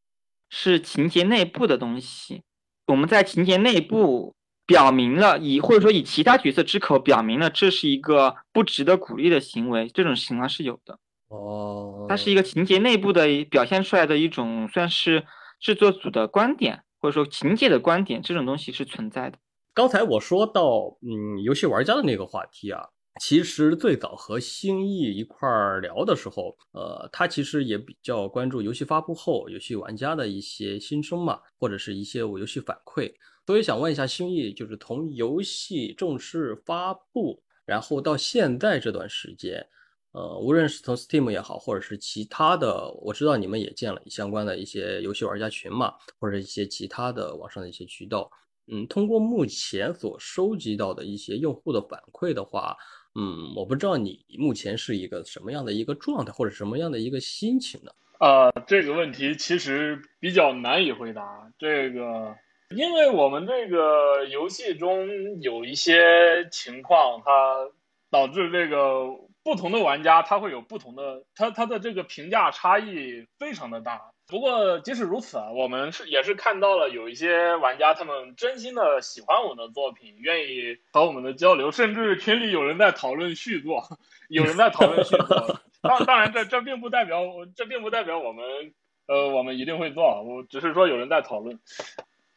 Speaker 5: 是情节内部的东西，我们在情节内部表明了，以或者说以其他角色之口表明了这是一个不值得鼓励的行为，这种情况是有的。
Speaker 6: 哦，
Speaker 5: 它是一个情节内部的表现出来的一种，算是制作组的观点，或者说情节的观点，这种东西是存在的。
Speaker 6: 刚才我说到，嗯，游戏玩家的那个话题啊，其实最早和星翼一块儿聊的时候，呃，他其实也比较关注游戏发布后游戏玩家的一些心声嘛，或者是一些我游戏反馈，所以想问一下星翼，就是从游戏正式发布，然后到现在这段时间。呃，无论是从 Steam 也好，或者是其他的，我知道你们也建了相关的一些游戏玩家群嘛，或者一些其他的网上的一些渠道。嗯，通过目前所收集到的一些用户的反馈的话，嗯，我不知道你目前是一个什么样的一个状态，或者什么样的一个心情呢？
Speaker 4: 呃，这个问题其实比较难以回答。这个，因为我们这个游戏中有一些情况，它导致这个。不同的玩家他会有不同的，他他的这个评价差异非常的大。不过即使如此啊，我们是也是看到了有一些玩家他们真心的喜欢我们的作品，愿意和我们的交流，甚至群里有人在讨论续作，有人在讨论续作。当当然这这并不代表这并不代表我们呃我们一定会做，我只是说有人在讨论。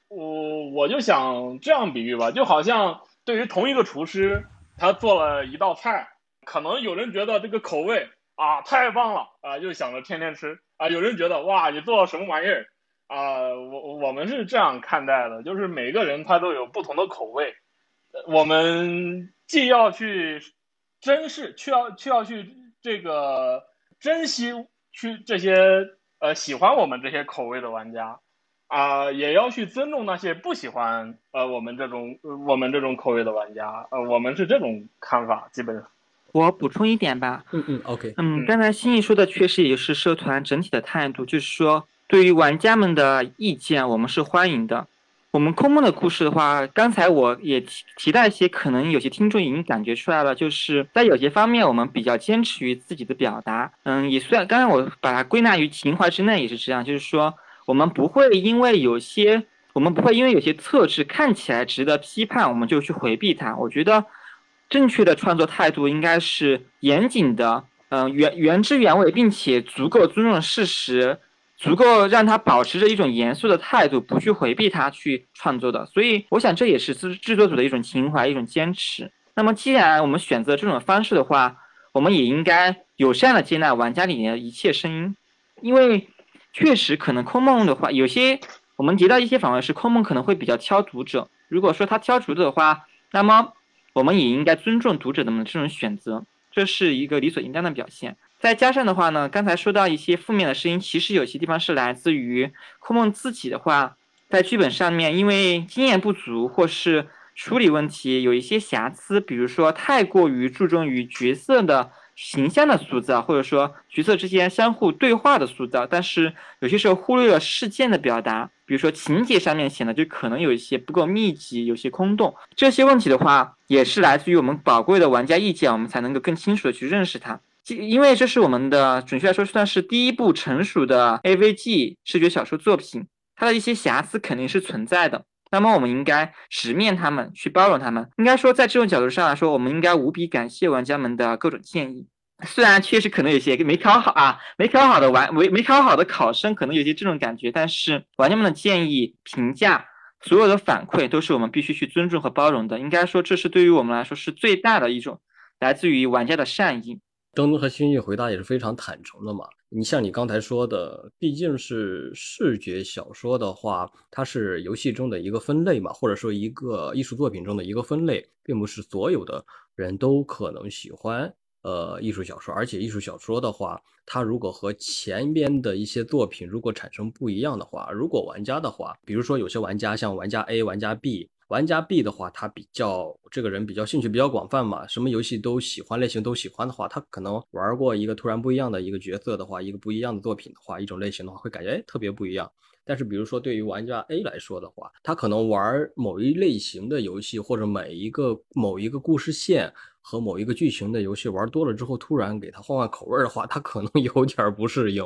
Speaker 4: 我我就想这样比喻吧，就好像对于同一个厨师，他做了一道菜。可能有人觉得这个口味啊太棒了啊，就想着天天吃啊。有人觉得哇，你做了什么玩意儿啊？我我们是这样看待的，就是每个人他都有不同的口味，我们既要去珍视，去要去要去这个珍惜去这些呃喜欢我们这些口味的玩家啊，也要去尊重那些不喜欢呃我们这种我们这种口味的玩家。呃，我们是这种看法，基本上。
Speaker 5: 我补充一点吧，
Speaker 6: 嗯嗯，OK，
Speaker 5: 嗯，刚才新义说的确实也是社团整体的态度，就是说对于玩家们的意见，我们是欢迎的。我们空梦的故事的话，刚才我也提提到一些，可能有些听众已经感觉出来了，就是在有些方面我们比较坚持于自己的表达，嗯，也算，刚才我把它归纳于情怀之内也是这样，就是说我们不会因为有些，我们不会因为有些特质看起来值得批判，我们就去回避它。我觉得。正确的创作态度应该是严谨的，嗯，原原汁原味，并且足够尊重事实，足够让他保持着一种严肃的态度，不去回避他去创作的。所以，我想这也是制制作组的一种情怀，一种坚持。那么，既然我们选择这种方式的话，我们也应该友善的接纳玩家里面的一切声音，因为确实可能空梦的话，有些我们提到一些访问是空梦可能会比较挑读者。如果说他挑读者的话，那么。我们也应该尊重读者的这种选择，这是一个理所应当的表现。再加上的话呢，刚才说到一些负面的声音，其实有些地方是来自于空梦自己的话，在剧本上面因为经验不足或是处理问题有一些瑕疵，比如说太过于注重于角色的。形象的塑造，或者说角色之间相互对话的塑造，但是有些时候忽略了事件的表达，比如说情节上面显得就可能有一些不够密集，有些空洞。这些问题的话，也是来自于我们宝贵的玩家意见，我们才能够更清楚的去认识它。因为这是我们的准确来说算是第一部成熟的 AVG 视觉小说作品，它的一些瑕疵肯定是存在的。那么我们应该直面他们，去包容他们。应该说，在这种角度上来说，我们应该无比感谢玩家们的各种建议。虽然确实可能有些没考好啊，没考好的玩没没考好的考生可能有些这种感觉，但是玩家们的建议、评价、所有的反馈都是我们必须去尊重和包容的。应该说，这是对于我们来说是最大的一种来自于玩家的善意。
Speaker 6: 登登和新月回答也是非常坦诚的嘛。你像你刚才说的，毕竟是视觉小说的话，它是游戏中的一个分类嘛，或者说一个艺术作品中的一个分类，并不是所有的人都可能喜欢呃艺术小说。而且艺术小说的话，它如果和前边的一些作品如果产生不一样的话，如果玩家的话，比如说有些玩家像玩家 A、玩家 B。玩家 B 的话，他比较这个人比较兴趣比较广泛嘛，什么游戏都喜欢，类型都喜欢的话，他可能玩过一个突然不一样的一个角色的话，一个不一样的作品的话，一种类型的话，会感觉哎特别不一样。但是比如说对于玩家 A 来说的话，他可能玩某一类型的游戏或者每一个某一个故事线。和某一个剧情的游戏玩多了之后，突然给他换换口味的话，他可能 有点不适应。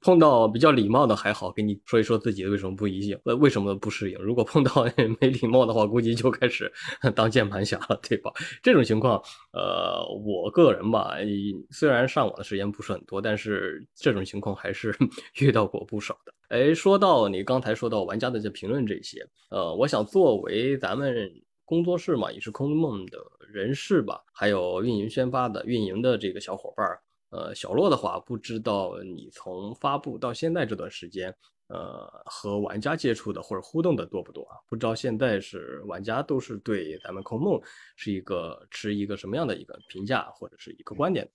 Speaker 6: 碰到比较礼貌的还好，给你说一说自己为什么不一样，为为什么不适应。如果碰到 没礼貌的话，估计就开始 当键盘侠了，对吧？这种情况，呃，我个人吧，虽然上网的时间不是很多，但是这种情况还是遇到过不少的。哎，说到你刚才说到玩家的这评论这些，呃，我想作为咱们工作室嘛，也是空梦的。人事吧，还有运营宣发的运营的这个小伙伴儿，呃，小洛的话，不知道你从发布到现在这段时间，呃，和玩家接触的或者互动的多不多啊？不知道现在是玩家都是对咱们空梦是一个持一个什么样的一个评价或者是一个观点？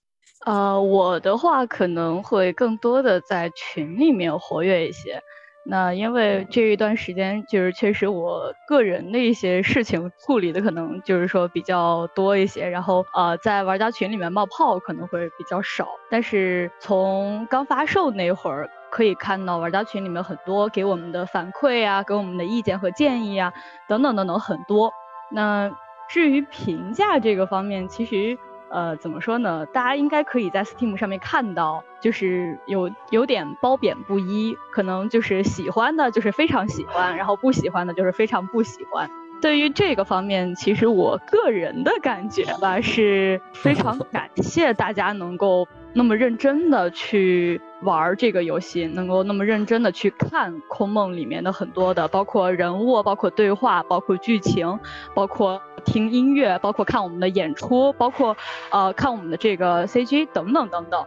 Speaker 3: 呃，我的话可能会更多的在群里面活跃一些。那因为这一段时间，就是确实我个人的一些事情处理的可能就是说比较多一些，然后呃在玩家群里面冒泡可能会比较少。但是从刚发售那会儿可以看到，玩家群里面很多给我们的反馈啊，给我们的意见和建议啊，等等等等很多。那至于评价这个方面，其实。呃，怎么说呢？大家应该可以在 Steam 上面看到，就是有有点褒贬不一，可能就是喜欢的，就是非常喜欢，然后不喜欢的，就是非常不喜欢。对于这个方面，其实我个人的感觉吧，是非常 感谢大家能够那么认真的去玩这个游戏，能够那么认真的去看《空梦》里面的很多的，包括人物、包括对话、包括剧情、包括听音乐、包括看我们的演出、包括呃看我们的这个 CG 等等等等。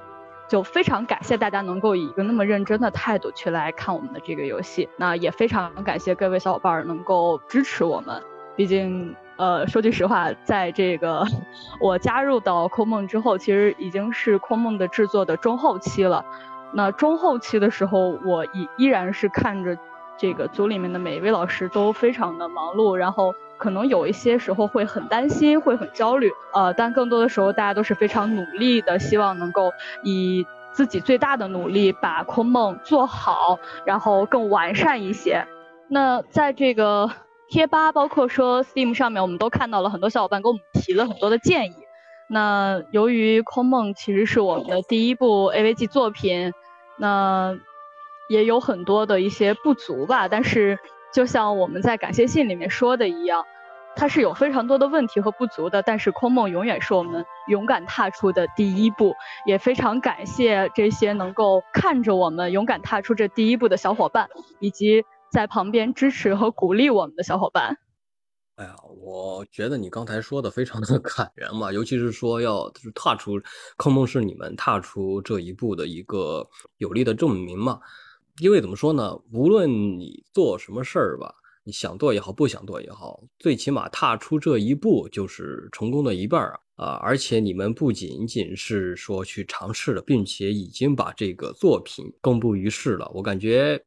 Speaker 3: 就非常感谢大家能够以一个那么认真的态度去来看我们的这个游戏，那也非常感谢各位小伙伴能够支持我们。毕竟，呃，说句实话，在这个 我加入到空梦之后，其实已经是空梦的制作的中后期了。那中后期的时候，我依依然是看着这个组里面的每一位老师都非常的忙碌，然后。可能有一些时候会很担心，会很焦虑，呃，但更多的时候大家都是非常努力的，希望能够以自己最大的努力把空梦做好，然后更完善一些。那在这个贴吧，包括说 Steam 上面，我们都看到了很多小伙伴给我们提了很多的建议。那由于空梦其实是我们的第一部 AVG 作品，那也有很多的一些不足吧，但是。就像我们在感谢信里面说的一样，它是有非常多的问题和不足的，但是空梦永远是我们勇敢踏出的第一步，也非常感谢这些能够看着我们勇敢踏出这第一步的小伙伴，以及在旁边支持和鼓励我们的小伙伴。
Speaker 6: 哎呀，我觉得你刚才说的非常的感人嘛，尤其是说要就是踏出空梦是你们踏出这一步的一个有力的证明嘛。因为怎么说呢？无论你做什么事儿吧，你想做也好，不想做也好，最起码踏出这一步就是成功的一半啊！啊，而且你们不仅仅是说去尝试了，并且已经把这个作品公布于世了。我感觉，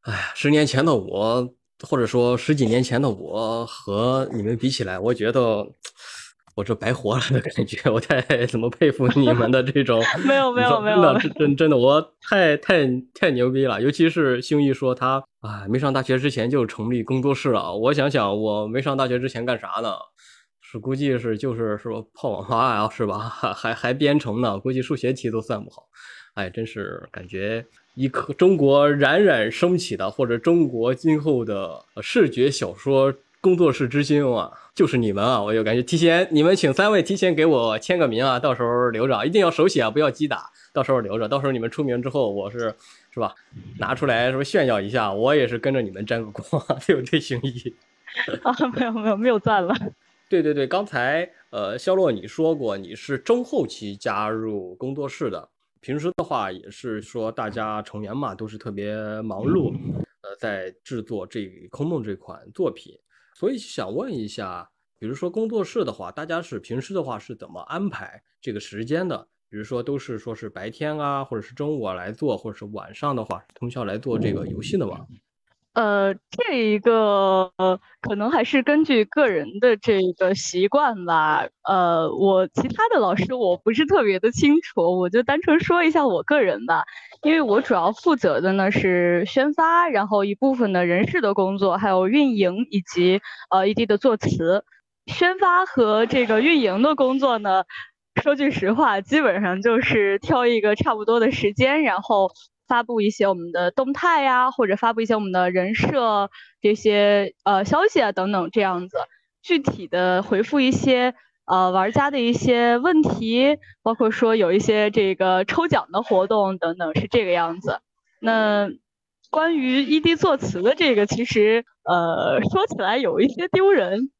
Speaker 6: 哎，十年前的我，或者说十几年前的我和你们比起来，我觉得。我这白活了的感觉，我太怎么佩服你们的这种，
Speaker 3: 没有没有没有，
Speaker 6: 真真真的我太太太牛逼了，尤其是星玉说他啊没上大学之前就成立工作室了，我想想我没上大学之前干啥呢？是估计是就是说泡网吧呀，是吧？还还还编程呢，估计数学题都算不好。哎，真是感觉一颗中国冉冉升起的，或者中国今后的视觉小说工作室之星啊，就是你们啊！我就感觉提前你们请三位提前给我签个名啊，到时候留着，一定要手写啊，不要机打，到时候留着，到时候你们出名之后，我是是吧？拿出来是不是炫耀一下？我也是跟着你们沾个光，对不对，行医？
Speaker 3: 啊，没有没有没有赞了。
Speaker 6: 对对对，刚才呃，肖洛你说过你是中后期加入工作室的，平时的话也是说大家成员嘛都是特别忙碌，呃，在制作这《空梦》这款作品，所以想问一下，比如说工作室的话，大家是平时的话是怎么安排这个时间的？比如说都是说是白天啊，或者是中午啊来做，或者是晚上的话通宵来做这个游戏的吗？
Speaker 3: 呃，这一个呃，可能还是根据个人的这个习惯吧。呃，我其他的老师我不是特别的清楚，我就单纯说一下我个人吧。因为我主要负责的呢是宣发，然后一部分的人事的工作，还有运营以及呃 ED 的作词。宣发和这个运营的工作呢，说句实话，基本上就是挑一个差不多的时间，然后。发布一些我们的动态呀，或者发布一些我们的人设这些呃消息啊等等这样子，具体的回复一些呃玩家的一些问题，包括说有一些这个抽奖的活动等等是这个样子。那关于 ED 作词的这个，其实呃说起来有一些丢人。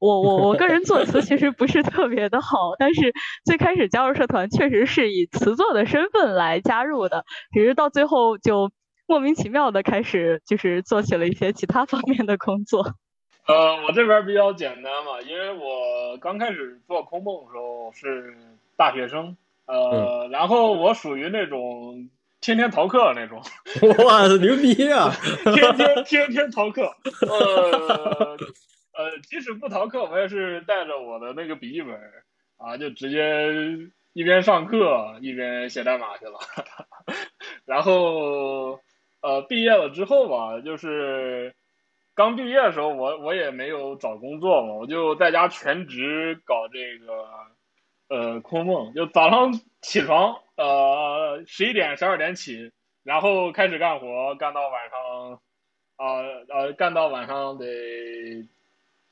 Speaker 3: 我我我个人作词其实不是特别的好，但是最开始加入社团确实是以词作的身份来加入的，只是到最后就莫名其妙的开始就是做起了一些其他方面的工作。
Speaker 4: 呃，我这边比较简单嘛，因为我刚开始做空梦的时候是大学生，呃，然后我属于那种天天逃课那种。
Speaker 6: 哇，牛逼啊！
Speaker 4: 天天天天逃课，呃。呃，即使不逃课，我也是带着我的那个笔记本啊，就直接一边上课一边写代码去了。然后呃，毕业了之后吧，就是刚毕业的时候，我我也没有找工作嘛，我就在家全职搞这个呃空梦，就早上起床呃十一点十二点起，然后开始干活，干到晚上啊呃干到晚上得。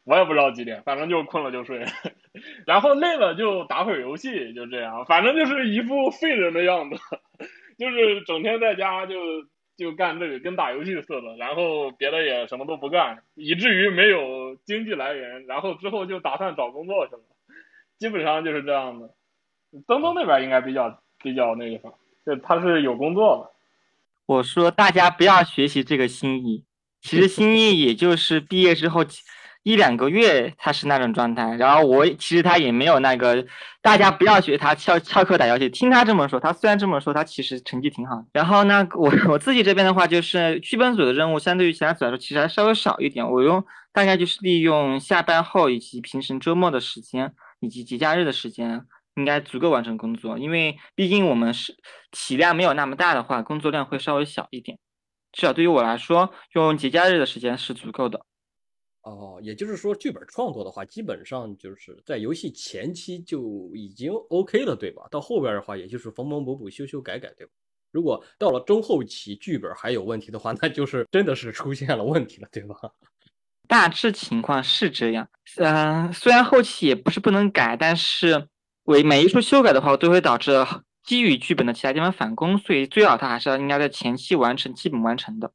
Speaker 4: 我也不知道几点，反正就困了就睡，然后累了就打会儿游戏，就这样，反正就是一副废人的样子，就是整天在家就就干这个，跟打游戏似的，然后别的也什么都不干，以至于没有经济来源，然后之后就打算找工作去了，基本上就是这样的。东东那边应该比较比较那个啥，就他是有工作的。
Speaker 5: 我说大家不要学习这个心意，其实心意也就是毕业之后。一两个月他是那种状态，然后我其实他也没有那个，大家不要学他翘翘课打游戏，听他这么说，他虽然这么说，他其实成绩挺好。然后呢，我我自己这边的话，就是剧本组的任务相对于其他组来说，其实还稍微少一点。我用大概就是利用下班后以及平时周末的时间以及节假日的时间，应该足够完成工作。因为毕竟我们是体量没有那么大的话，工作量会稍微小一点。至少对于我来说，用节假日的时间是足够的。
Speaker 6: 哦，也就是说，剧本创作的话，基本上就是在游戏前期就已经 OK 了，对吧？到后边的话，也就是缝缝补补、修修改改，对吧？如果到了中后期剧本还有问题的话，那就是真的是出现了问题了，对吧？
Speaker 5: 大致情况是这样。嗯，虽然后期也不是不能改，但是为每一处修改的话，都会导致基于剧本的其他地方返工，所以最好它还是要应该在前期完成，基本完成的。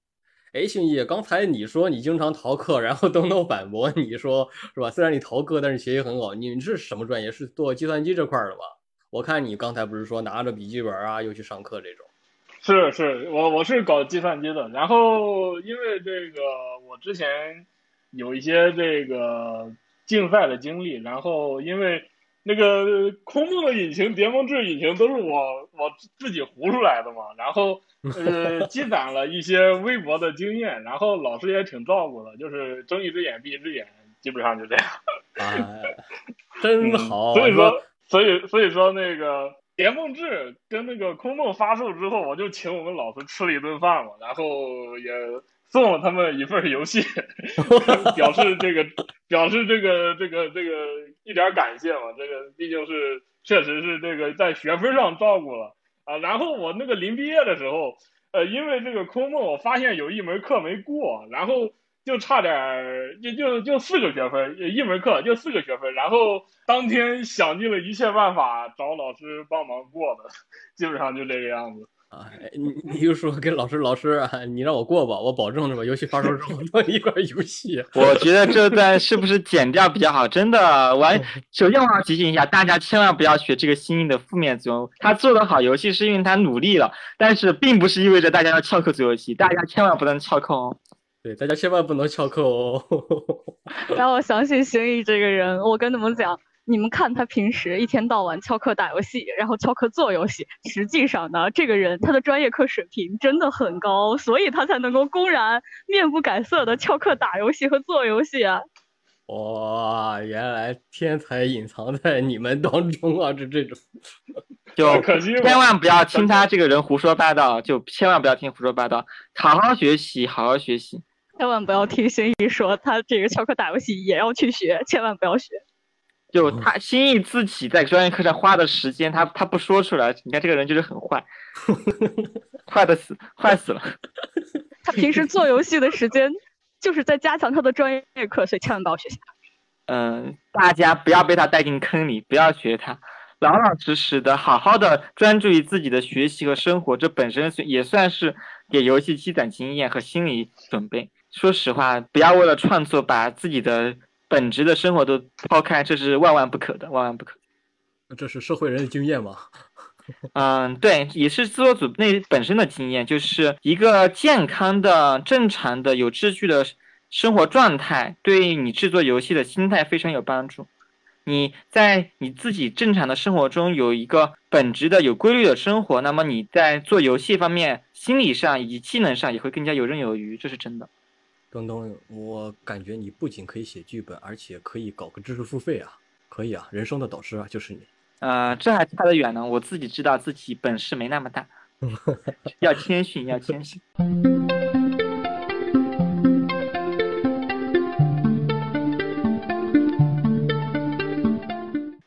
Speaker 6: 哎，星义，刚才你说你经常逃课，然后东东反驳你说是吧？虽然你逃课，但是学习很好。你是什么专业？是做计算机这块的吧？我看你刚才不是说拿着笔记本啊，又去上课这种。
Speaker 4: 是是，我我是搞计算机的。然后因为这个，我之前有一些这个竞赛的经历，然后因为。那个空洞的引擎、蝶梦志引擎都是我我自己糊出来的嘛，然后 呃积攒了一些微薄的经验，然后老师也挺照顾的，就是睁一只眼闭一只眼，基本上就这样。
Speaker 6: 哎，真好。
Speaker 4: 所以说，所以所以说那个蝶梦志跟那个空洞发售之后，我就请我们老师吃了一顿饭嘛，然后也送了他们一份游戏，表示这个 表示这个这个这个一点感谢嘛。这个毕竟是确实是这个在学分上照顾了啊。然后我那个临毕业的时候，呃，因为这个空梦，我发现有一门课没过，然后。就差点儿，就就就四个学分，一门课就四个学分，然后当天想尽了一切办法找老师帮忙过的，基本上就这个样子
Speaker 6: 啊。你你就说跟老师，老师啊，你让我过吧，我保证是吧？游戏发售之后做一款游戏。
Speaker 5: 我觉得这段是不是剪掉比较好？真的，我首先我要提醒一下大家，千万不要学这个新颖的负面作用。他做的好游戏是因为他努力了，但是并不是意味着大家要翘课做游戏，大家千万不能翘课哦。
Speaker 6: 对，大家千万不能翘课哦。
Speaker 3: 让我相信星宇这个人，我跟你们讲，你们看他平时一天到晚翘课打游戏，然后翘课做游戏，实际上呢，这个人他的专业课水平真的很高，所以他才能够公然面不改色的翘课打游戏和做游戏啊。
Speaker 6: 哇，原来天才隐藏在你们当中啊！这这种，
Speaker 5: 就千万不要听他这个人胡说八道，就千万不要听胡说八道，好好学习，好好学习。
Speaker 3: 千万不要听心意说他这个翘课打游戏也要去学，千万不要学。
Speaker 5: 就他心意自己在专业课上花的时间，他他不说出来，你看这个人就是很坏，坏的死，坏死了。
Speaker 3: 他平时做游戏的时间就是在加强他的专业课，所以千万不要学习他。
Speaker 5: 嗯，大家不要被他带进坑里，不要学他，老老实实的，好好的专注于自己的学习和生活，这本身也算是给游戏积攒经验和心理准备。说实话，不要为了创作把自己的本职的生活都抛开，这是万万不可的，万万不可。
Speaker 6: 这是社会人的经验吗？
Speaker 5: 嗯，对，也是制作组那本身的经验，就是一个健康的、正常的、有秩序的生活状态，对你制作游戏的心态非常有帮助。你在你自己正常的生活中有一个本职的、有规律的生活，那么你在做游戏方面，心理上以及技能上也会更加游刃有余，这是真的。
Speaker 6: 东东，我感觉你不仅可以写剧本，而且可以搞个知识付费啊！可以啊，人生的导师啊，就是你。
Speaker 5: 呃，这还差得远呢。我自己知道自己本事没那么大，要谦逊，要谦逊。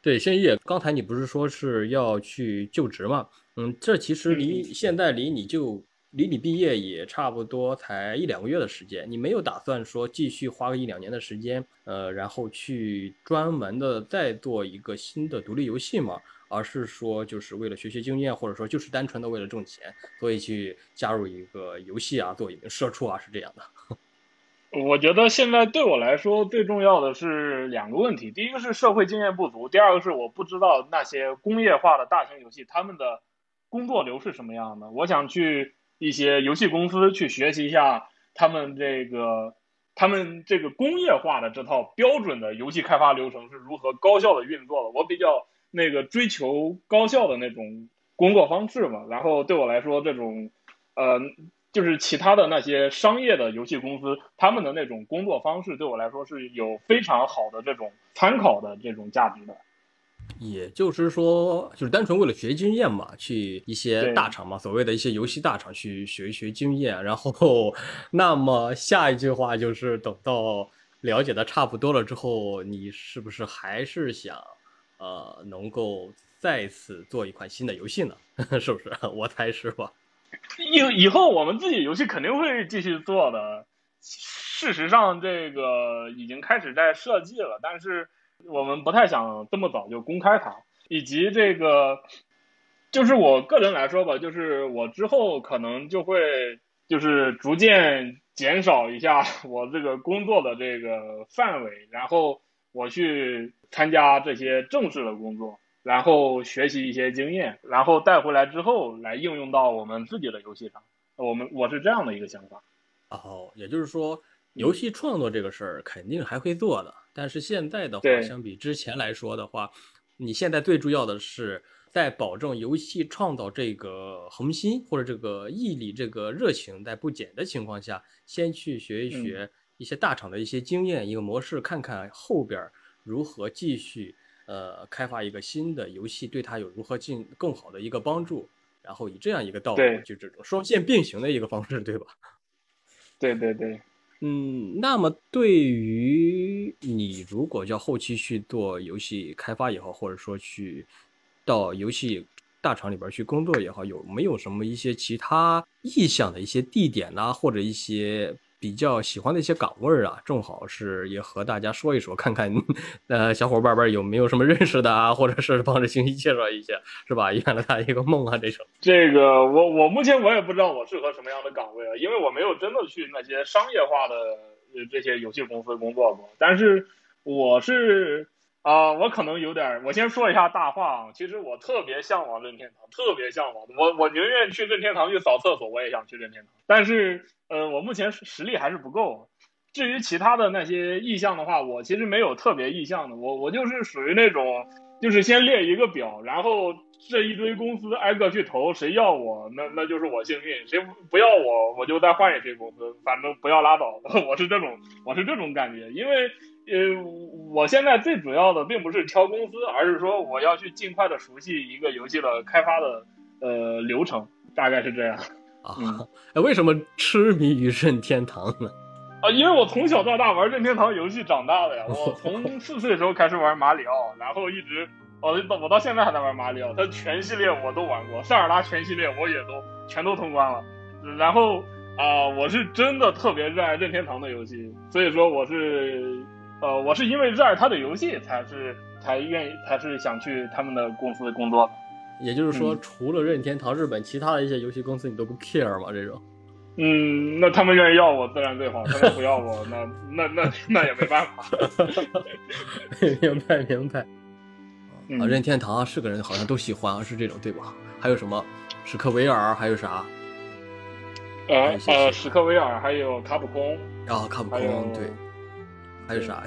Speaker 6: 对，谢烨，刚才你不是说是要去就职吗？嗯，这其实离现在离你就。离你毕业也差不多才一两个月的时间，你没有打算说继续花个一两年的时间，呃，然后去专门的再做一个新的独立游戏吗？而是说就是为了学习经验，或者说就是单纯的为了挣钱，所以去加入一个游戏啊，做一名社畜啊，是这样的。
Speaker 4: 我觉得现在对我来说最重要的是两个问题，第一个是社会经验不足，第二个是我不知道那些工业化的大型游戏他们的工作流是什么样的，我想去。一些游戏公司去学习一下他们这个他们这个工业化的这套标准的游戏开发流程是如何高效的运作的。我比较那个追求高效的那种工作方式嘛。然后对我来说，这种呃，就是其他的那些商业的游戏公司他们的那种工作方式，对我来说是有非常好的这种参考的这种价值的。
Speaker 6: 也就是说，就是单纯为了学经验嘛，去一些大厂嘛，所谓的一些游戏大厂去学一学经验。然后，那么下一句话就是，等到了解的差不多了之后，你是不是还是想，呃，能够再次做一款新的游戏呢？是不是？我猜是吧？
Speaker 4: 以以后我们自己游戏肯定会继续做的。事实上，这个已经开始在设计了，但是。我们不太想这么早就公开它，以及这个，就是我个人来说吧，就是我之后可能就会就是逐渐减少一下我这个工作的这个范围，然后我去参加这些正式的工作，然后学习一些经验，然后带回来之后来应用到我们自己的游戏上。我们我是这样的一个想法。
Speaker 6: 哦，也就是说，游戏创作这个事儿肯定还会做的。但是现在的话，相比之前来说的话，你现在最重要的是在保证游戏创造这个恒心或者这个毅力、这个热情在不减的情况下，先去学一学一些大厂的一些经验、一个模式，看看后边如何继续呃开发一个新的游戏，对它有如何进更好的一个帮助，然后以这样一个道路，就这种双线并行的一个方式，对吧？
Speaker 4: 对 对对，
Speaker 6: 嗯，那么对于你如果要后期去做游戏开发也好，或者说去到游戏大厂里边去工作也好，有没有什么一些其他意向的一些地点呐、或者一些比较喜欢的一些岗位啊？正好是也和大家说一说，看看呃小伙伴们有没有什么认识的啊，或者是帮着信息介绍一下，是吧？圆了他一个梦啊，这种。
Speaker 4: 这个我我目前我也不知道我适合什么样的岗位啊，因为我没有真的去那些商业化的这些游戏公司工作过。但是我是啊、我可能有点，我先说一下大话啊。其实我特别向往任天堂，特别向往。我我宁愿去任天堂去扫厕所，我也想去任天堂。但是呃，我目前实力还是不够。至于其他的那些意向的话，我其实没有特别意向的，我我就是属于那种，就是先列一个表，然后这一堆公司挨个去投，谁要我，那那就是我幸运；谁不要我，我就再换一批公司，反正不要拉倒。我是这种，我是这种感觉，因为呃，我现在最主要的并不是挑公司，而是说我要去尽快的熟悉一个游戏的开发的呃流程，大概是这样。
Speaker 6: 啊为什么痴迷于任天堂呢？
Speaker 4: 啊，因为我从小到大玩任天堂游戏长大的呀，我 从四岁的时候开始玩马里奥，然后一直，我到我到现在还在玩马里奥，它全系列我都玩过，塞尔达全系列我也都全都通关了，然后啊、我是真的特别热爱任天堂的游戏，所以说我是，呃，我是因为热爱他的游戏才是才愿意才是想去他们的公司工作。
Speaker 6: 也就是说，
Speaker 4: 嗯
Speaker 6: 除了任天堂日本其他的一些游戏公司，你都不 care 吗？这种？
Speaker 4: 嗯，那他们愿意要我自然最好，他们不要我，那那那那也没办法。
Speaker 6: 明白明白。
Speaker 4: 嗯
Speaker 6: 啊，任天堂是个人好像都喜欢，是这种对吧？还有什么史克威尔，还有啥？
Speaker 4: 呃呃，史克威尔还有卡普空，
Speaker 6: 啊卡普空对，还有啥？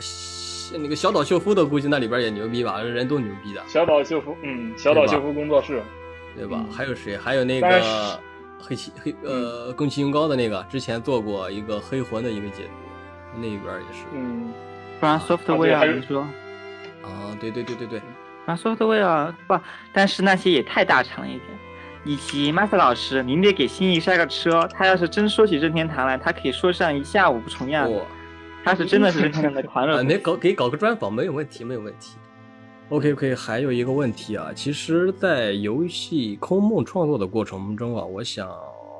Speaker 6: 那个小岛秀夫的估计那里边也牛逼吧？人都牛逼的，
Speaker 4: 小岛秀夫，嗯，小岛秀夫工作室，
Speaker 6: 对吧？
Speaker 4: 嗯
Speaker 6: 还有谁？还有那个黑崎黑呃宫崎英高的那个，之前做过一个黑魂的一个解读，那边也是
Speaker 4: 嗯，
Speaker 5: 不然
Speaker 4: 啊对
Speaker 5: software 你说，
Speaker 6: 啊，对对对对对，
Speaker 5: 不然 software 不，但是那些也太大厂了一点。以及 Master 老师，您得给心意刹个车。他要是真说起任天堂来，他可以说上一下午不重样他是真的是任天堂的狂热
Speaker 6: 啊，
Speaker 5: 粉丝。
Speaker 6: 没搞给搞个专访没有问题，没有问题。OK OK，还有一个问题啊，其实，在游戏空梦创作的过程中啊，我想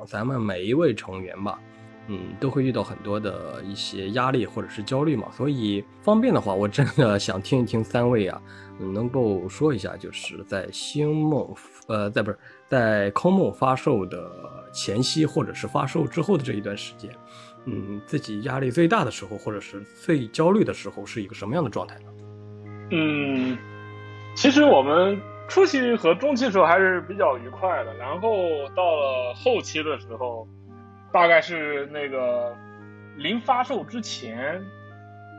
Speaker 6: 咱们每一位成员吧，嗯，都会遇到很多的一些压力或者是焦虑嘛，所以方便的话，我真的想听一听三位啊，嗯能够说一下，就是在星梦，呃，在不是在空梦发售的前夕，或者是发售之后的这一段时间，嗯，自己压力最大的时候，或者是最焦虑的时候，是一个什么样的状态呢？
Speaker 4: 嗯，其实我们初期和中期的时候还是比较愉快的，然后到了后期的时候，大概是那个临发售之前，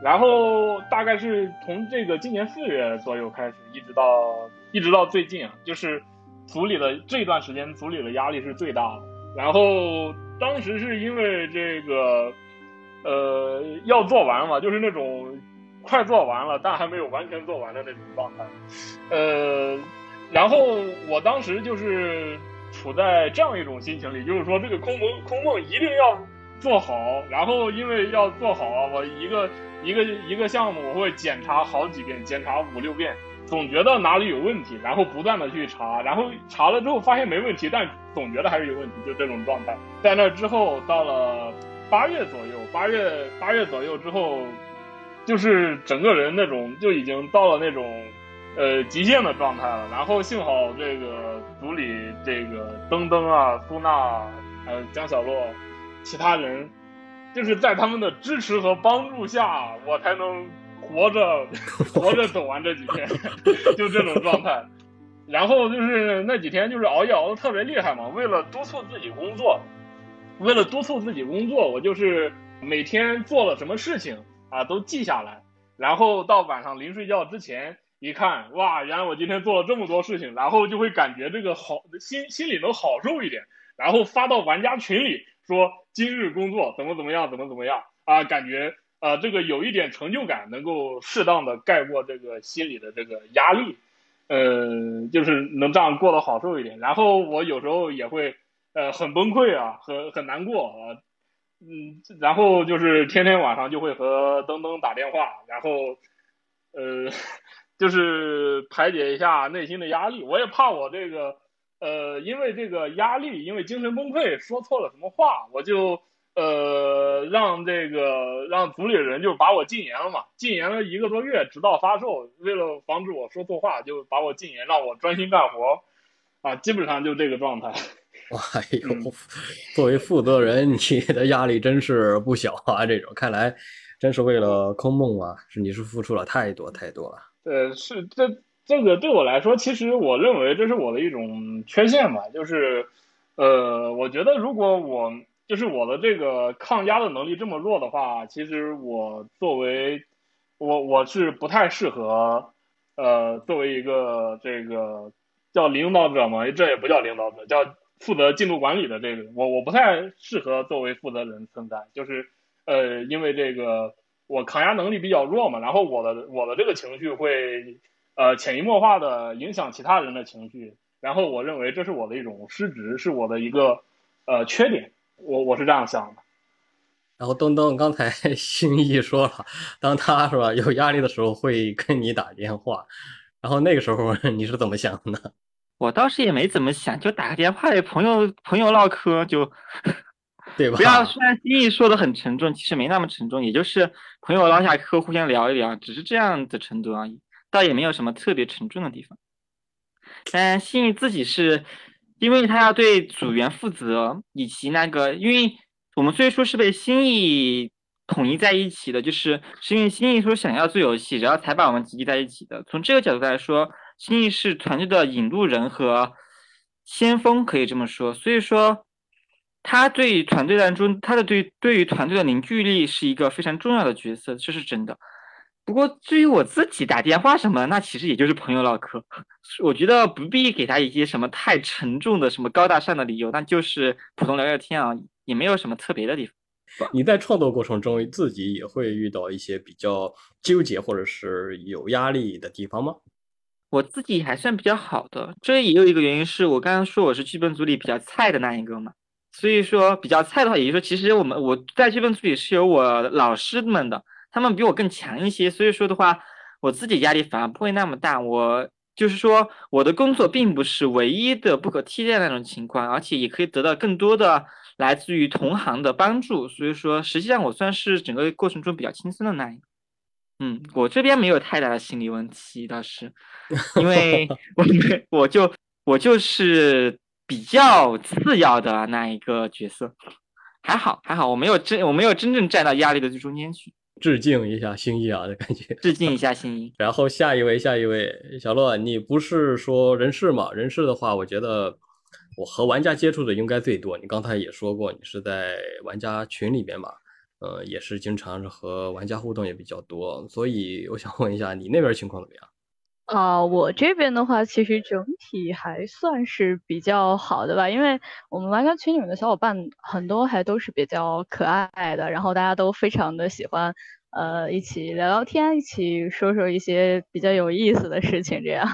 Speaker 4: 然后大概是从这个今年四月左右开始，一直到一直到最近啊，就是组里的这段时间，组里的压力是最大的。然后当时是因为这个，呃，要做完嘛，就是那种快做完了，但还没有完全做完的那种状态。呃，然后我当时就是处在这样一种心情里，就是说这个空梦空梦一定要做好，然后因为要做好啊，我一个一个一个项目我会检查好几遍，检查五六遍，总觉得哪里有问题，然后不断的去查，然后查了之后发现没问题，但总觉得还是有问题，就这种状态。在那之后，到了八月左右，八月八月左右之后，就是整个人那种就已经到了那种呃极限的状态了。然后幸好这个组里这个登登啊、苏娜还有江小洛，其他人就是在他们的支持和帮助下，我才能活着活着走完这几天，就这种状态。然后就是那几天就是熬夜熬的特别厉害嘛，为了督促自己工作，为了督促自己工作，我就是每天做了什么事情啊都记下来，然后到晚上临睡觉之前一看，哇，原来我今天做了这么多事情，然后就会感觉这个好心心里能好受一点，然后发到玩家群里说今日工作怎么怎么样，怎么怎么样。啊，感觉啊这个有一点成就感，能够适当的盖过这个心里的这个压力。呃，就是能这样过得好受一点。然后我有时候也会，呃，很崩溃啊，很很难过啊。嗯，然后就是天天晚上就会和登登打电话，然后呃，就是排解一下内心的压力。我也怕我这个呃，因为这个压力，因为精神崩溃，说错了什么话，我就呃让这个让组里人就把我禁言了嘛，禁言了一个多月，直到发售。为了防止我说错话，就把我禁言，让我专心干活啊，基本上就这个状态。
Speaker 6: 哎呦，作为负责人，你的压力真是不小啊！这种看来，真是为了空梦啊，是你是付出了太多太多了。
Speaker 4: 呃，是这这个对我来说，其实我认为这是我的一种缺陷吧，就是呃，我觉得如果我就是我的这个抗压的能力这么弱的话，其实我作为我我是不太适合呃作为一个这个叫领导者嘛，这也不叫领导者，叫。负责进度管理的这个，我我不太适合作为负责人存在，就是呃，因为这个我抗压能力比较弱嘛，然后我的我的这个情绪会呃潜移默化的影响其他人的情绪，然后我认为这是我的一种失职，是我的一个呃缺点，我我是这样想的。
Speaker 6: 然后东东刚才 心意说了，当他是吧有压力的时候会跟你打电话，然后那个时候你是怎么想的？
Speaker 5: 我倒是也没怎么想，就打个电话给朋友朋友唠嗑，就
Speaker 6: 对吧？
Speaker 5: 不要虽然心意说的很沉重，其实没那么沉重，也就是朋友唠下嗑，互相聊一聊，只是这样的程度而已，倒也没有什么特别沉重的地方。但心意自己是，因为他要对组员负责，以及那个，因为我们最初是被心意统一在一起的，就是是因为心意说想要做游戏，然后才把我们集结在一起的。从这个角度来说。新意是团队的引路人和先锋，可以这么说。所以说，他对团队当中，他的对对于团队的凝聚力是一个非常重要的角色，这是真的。不过，至于我自己打电话什么，那其实也就是朋友唠嗑。我觉得不必给他一些什么太沉重的、什么高大上的理由，那就是普通聊聊天啊，也没有什么特别的地方。
Speaker 6: 你在创作过程中自己也会遇到一些比较纠结或者是有压力的地方吗？
Speaker 5: 我自己还算比较好的，这也有一个原因是我刚刚说我是剧本组里比较菜的那一个嘛，所以说比较菜的话，也就是说其实我们我在剧本组里是有我老师们的，他们比我更强一些，所以说的话，我自己压力反而不会那么大。我就是说我的工作并不是唯一的不可替代那种情况，而且也可以得到更多的来自于同行的帮助，所以说实际上我算是整个过程中比较轻松的那一个。嗯，我这边没有太大的心理问题，倒是，因为 我没，我就我就是比较次要的那一个角色，还好还好，我没有真我没有真正站到压力的最中间去。
Speaker 6: 致敬一下星一啊的感觉，
Speaker 5: 致敬一下星一。
Speaker 6: 然后下一位，下一位，小洛，你不是说人事嘛？人事的话，我觉得我和玩家接触的应该最多。你刚才也说过，你是在玩家群里边嘛？呃，也是经常是和玩家互动也比较多，所以我想问一下，你那边情况怎么样？
Speaker 3: 啊，我这边的话，其实整体还算是比较好的吧，因为我们玩家群里面的小伙伴很多还都是比较可爱的，然后大家都非常的喜欢，呃，一起聊聊天，一起说说一些比较有意思的事情，这样。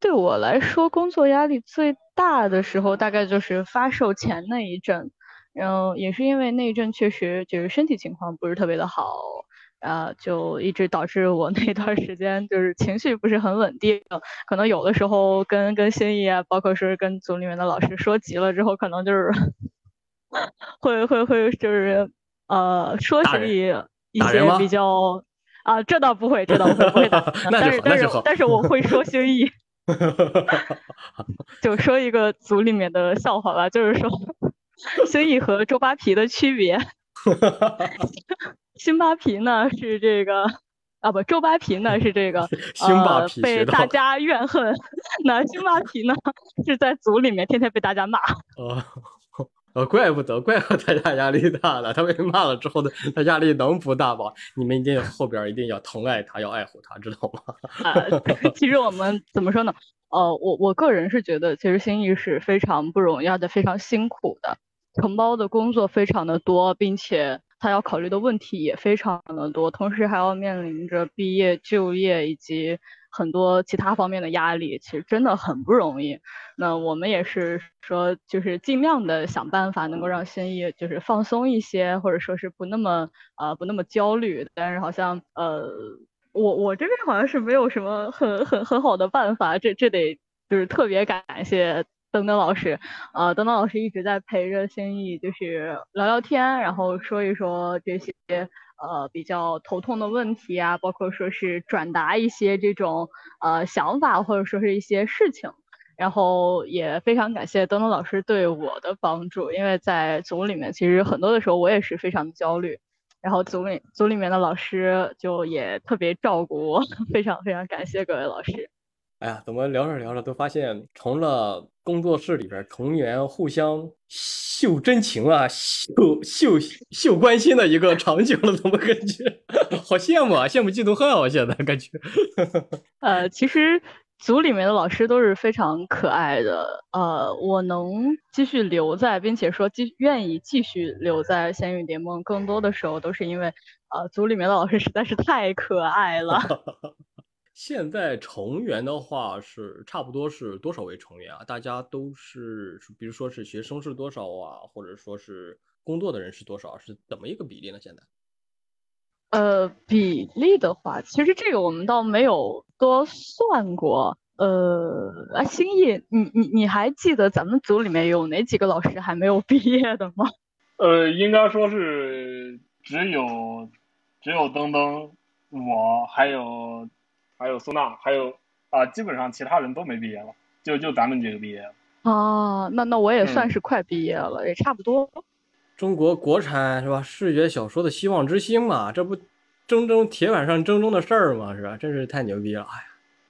Speaker 3: 对我来说，工作压力最大的时候，大概就是发售前那一阵。然后也是因为那一阵确实就是身体情况不是特别的好，啊，就一直导致我 那段时间就是情绪不是很稳定，可能有的时候跟跟心意啊，包括是跟组里面的老师说急了之后，可能就是 会会会就是呃说心仪一些比较啊，这倒不会，这倒不会不会打，但是但是但是我会说心意，就说一个组里面的笑话吧，就是说。星意和周扒皮的区别，辛巴皮呢是这个啊 不，周扒皮呢是这个呃被大家怨恨，那辛巴皮呢是在组里面天天被大家骂。
Speaker 6: 哦哦，怪不得，怪不得大家压力大了。他被骂了之后呢，他压力能不大吗？你们一定后边一定要疼爱他，要爱护他，知道吗？
Speaker 3: 啊，其实我们怎么说呢？呃，我我个人是觉得，其实心意是非常不容易的，非常辛苦的。承包的工作非常的多，并且他要考虑的问题也非常的多，同时还要面临着毕业、就业以及很多其他方面的压力，其实真的很不容易。那我们也是说，就是尽量的想办法，能够让心意就是放松一些，或者说是不那么呃不那么焦虑。但是好像呃我我这边好像是没有什么很很很好的办法，这这得就是特别感谢。登登老师，呃，登登老师一直在陪着心意，就是聊聊天，然后说一说这些呃比较头痛的问题啊，包括说是转达一些这种呃想法，或者说是一些事情，然后也非常感谢登登老师对我的帮助，因为在组里面其实很多的时候我也是非常的焦虑，然后组里组里面的老师就也特别照顾我，非常非常感谢各位老师。
Speaker 6: 哎呀，怎么聊着聊着都发现成了工作室里边同源互相秀真情啊、秀秀秀关心的一个场景了？怎么感觉好羡慕啊？羡慕嫉妒恨啊！我现在感觉。
Speaker 3: 呃，其实组里面的老师都是非常可爱的。呃，我能继续留在，并且说继愿意继续留在仙域联盟，更多的时候都是因为呃组里面的老师实在是太可爱了。
Speaker 6: 现在成员的话是差不多是多少位成员啊？大家都是，比如说是学生是多少啊，或者说是工作的人是多少，是怎么一个比例呢？现在？
Speaker 3: 呃，比例的话，其实这个我们倒没有多算过。呃，啊，新义，你你你还记得咱们组里面有哪几个老师还没有 毕业的吗？
Speaker 4: 呃，应该说是只有只有登登，我还有。还有苏娜，还有啊，基本上其他人都没毕业了，就就咱们几个毕业了。
Speaker 3: 哦，那那我也算是快毕业了，也差不多。
Speaker 6: 中国国产是吧？视觉小说的希望之星嘛，这不铮铮铁板上铮铮的事儿嘛，是吧？真是太牛逼了！哎呀，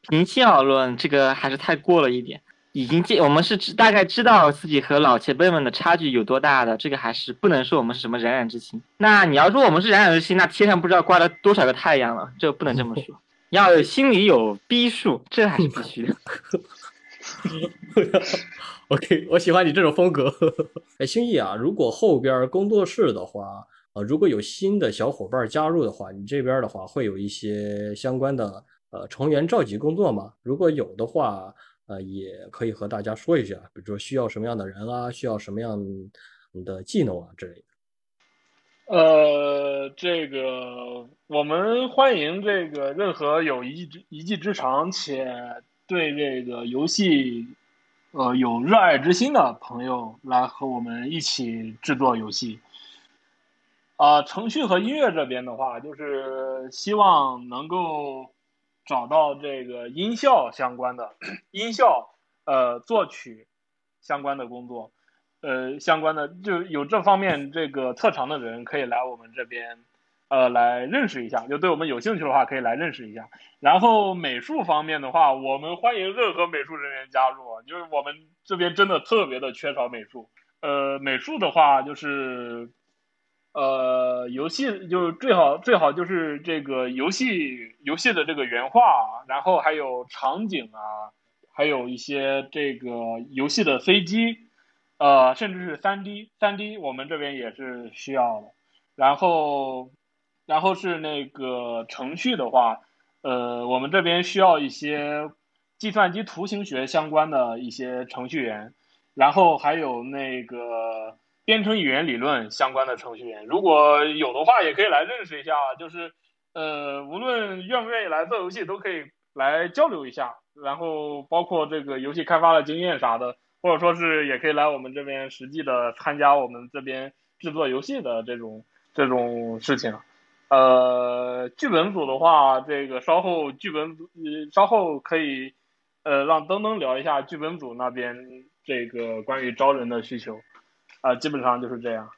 Speaker 5: 平心而论，这个还是太过了一点。已经见我们是知大概知道自己和老前辈们的差距有多大的，这个还是不能说我们是什么冉冉之星。那你要说我们是冉冉之星，那天上不知道挂了多少个太阳了，这不能这么说。要心里有逼数，这还是必须的。
Speaker 6: OK，我喜欢你这种风格。哎，星意啊，如果后边工作室的话，呃，如果有新的小伙伴加入的话，你这边的话会有一些相关的呃成员召集工作吗？如果有的话，呃，也可以和大家说一下，比如说需要什么样的人啊，需要什么样的技能啊之类的。
Speaker 4: 呃，这个我们欢迎这个任何有一技一技之长且对这个游戏呃有热爱之心的朋友来和我们一起制作游戏。啊，程序和音乐这边的话，就是希望能够找到这个音效相关的 音效呃作曲相关的工作。呃，相关的就有这方面这个特长的人可以来我们这边，呃，来认识一下。就对我们有兴趣的话，可以来认识一下。然后美术方面的话，我们欢迎任何美术人员加入，就是我们这边真的特别的缺少美术。呃，美术的话就是，呃，游戏就最好最好就是这个游戏游戏的这个原画，然后还有场景啊，还有一些这个游戏的飞机。呃，甚至是三 D，三 D 我们这边也是需要的。然后，然后是那个程序的话，呃，我们这边需要一些计算机图形学相关的一些程序员，然后还有那个编程语言理论相关的程序员。如果有的话，也可以来认识一下。就是，呃，无论愿不愿意来做游戏，都可以来交流一下。然后，包括这个游戏开发的经验啥的。或者说是也可以来我们这边实际的参加我们这边制作游戏的这种这种事情，呃，剧本组的话，这个稍后剧本组稍后可以呃让登登聊一下剧本组那边这个关于招人的需求，啊，基本上就是这样。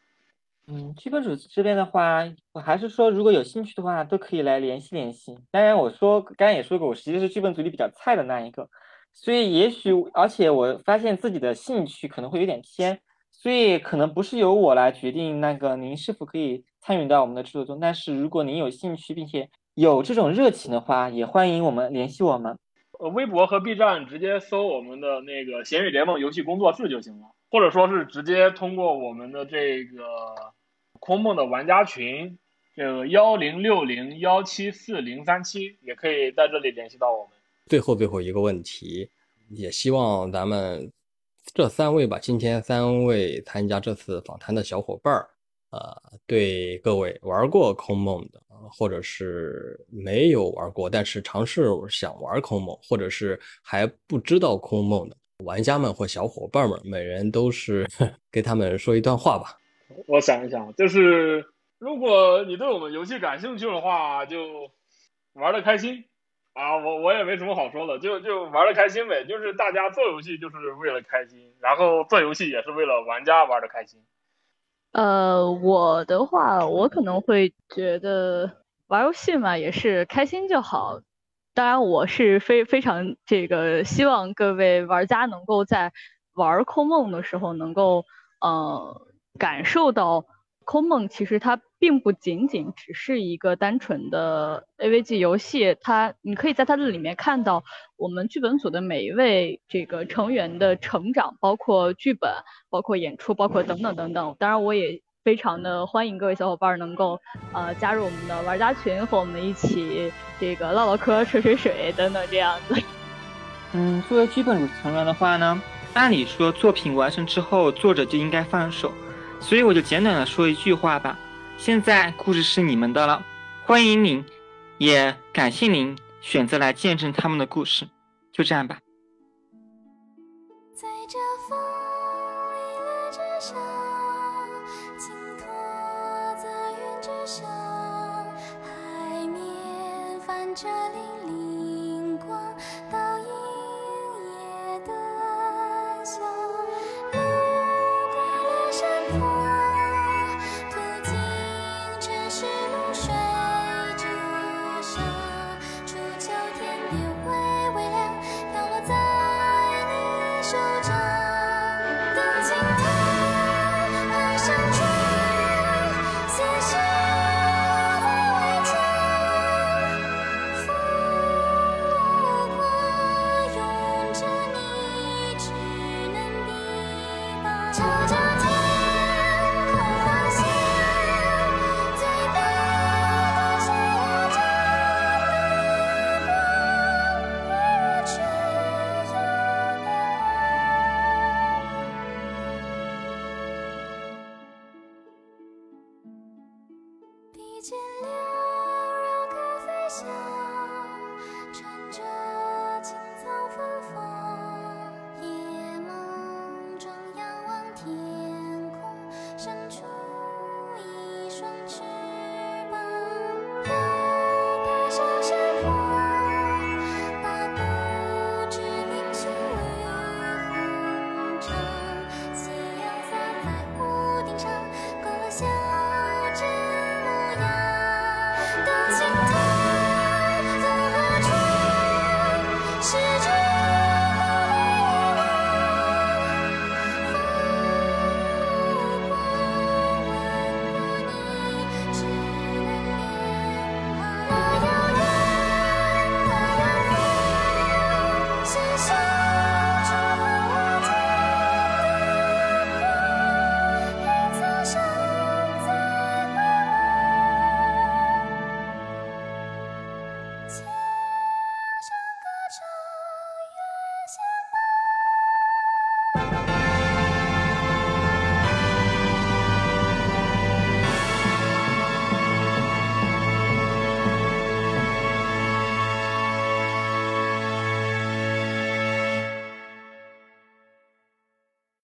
Speaker 5: 嗯，剧本组这边的话，我还是说如果有兴趣的话，都可以来联系联系。当然，我说刚刚也说过，我实际是剧本组里比较菜的那一个。所以也许，而且我发现自己的兴趣可能会有点偏，所以可能不是由我来决定那个您是否可以参与到我们的制作中。但是如果您有兴趣并且有这种热情的话，也欢迎我们联系我们。
Speaker 4: 呃，微博和 B 站直接搜我们的那个“咸鱼联盟游戏工作室”就行了，或者说是直接通过我们的这个空梦的玩家群，这个幺零六零幺七四零三七，也可以在这里联系到我们。
Speaker 6: 最后最后一个问题，也希望咱们这三位吧，今天三位参加这次访谈的小伙伴儿，呃，对各位玩过空梦的，或者是没有玩过但是尝试想玩空梦，或者是还不知道空梦的玩家们或小伙伴们，每人都是 给他们说一段话吧。
Speaker 4: 我想一想，就是如果你对我们游戏感兴趣的话，就玩的开心啊！我我也没什么好说的，就就玩的开心呗。就是大家做游戏就是为了开心，然后做游戏也是为了玩家玩的开心。
Speaker 3: 呃，我的话，我可能会觉得玩游戏嘛，也是开心就好。当然，我是非非常这个希望各位玩家能够在玩空梦的时候，能够呃。感受到空梦其实它并不仅仅只是一个单纯的 AVG 游戏，它你可以在它的里面看到我们剧本组的每一位这个成员的成长，包括剧本，包括演出，包括等等等等。当然，我也非常的欢迎各位小伙伴能够呃加入我们的玩家群，和我们一起这个唠唠嗑、吹吹水等等这样子。
Speaker 5: 嗯，作为剧本组成员的话呢，按理说作品完成之后，作者就应该放手。所以我就简短的说一句话吧，现在故事是你们的了，欢迎您，也感谢您选择来见证他们的故事，就这样吧。
Speaker 7: 在这风里了之上，轻托在云之上，海面泛着粼粼光，倒映夜的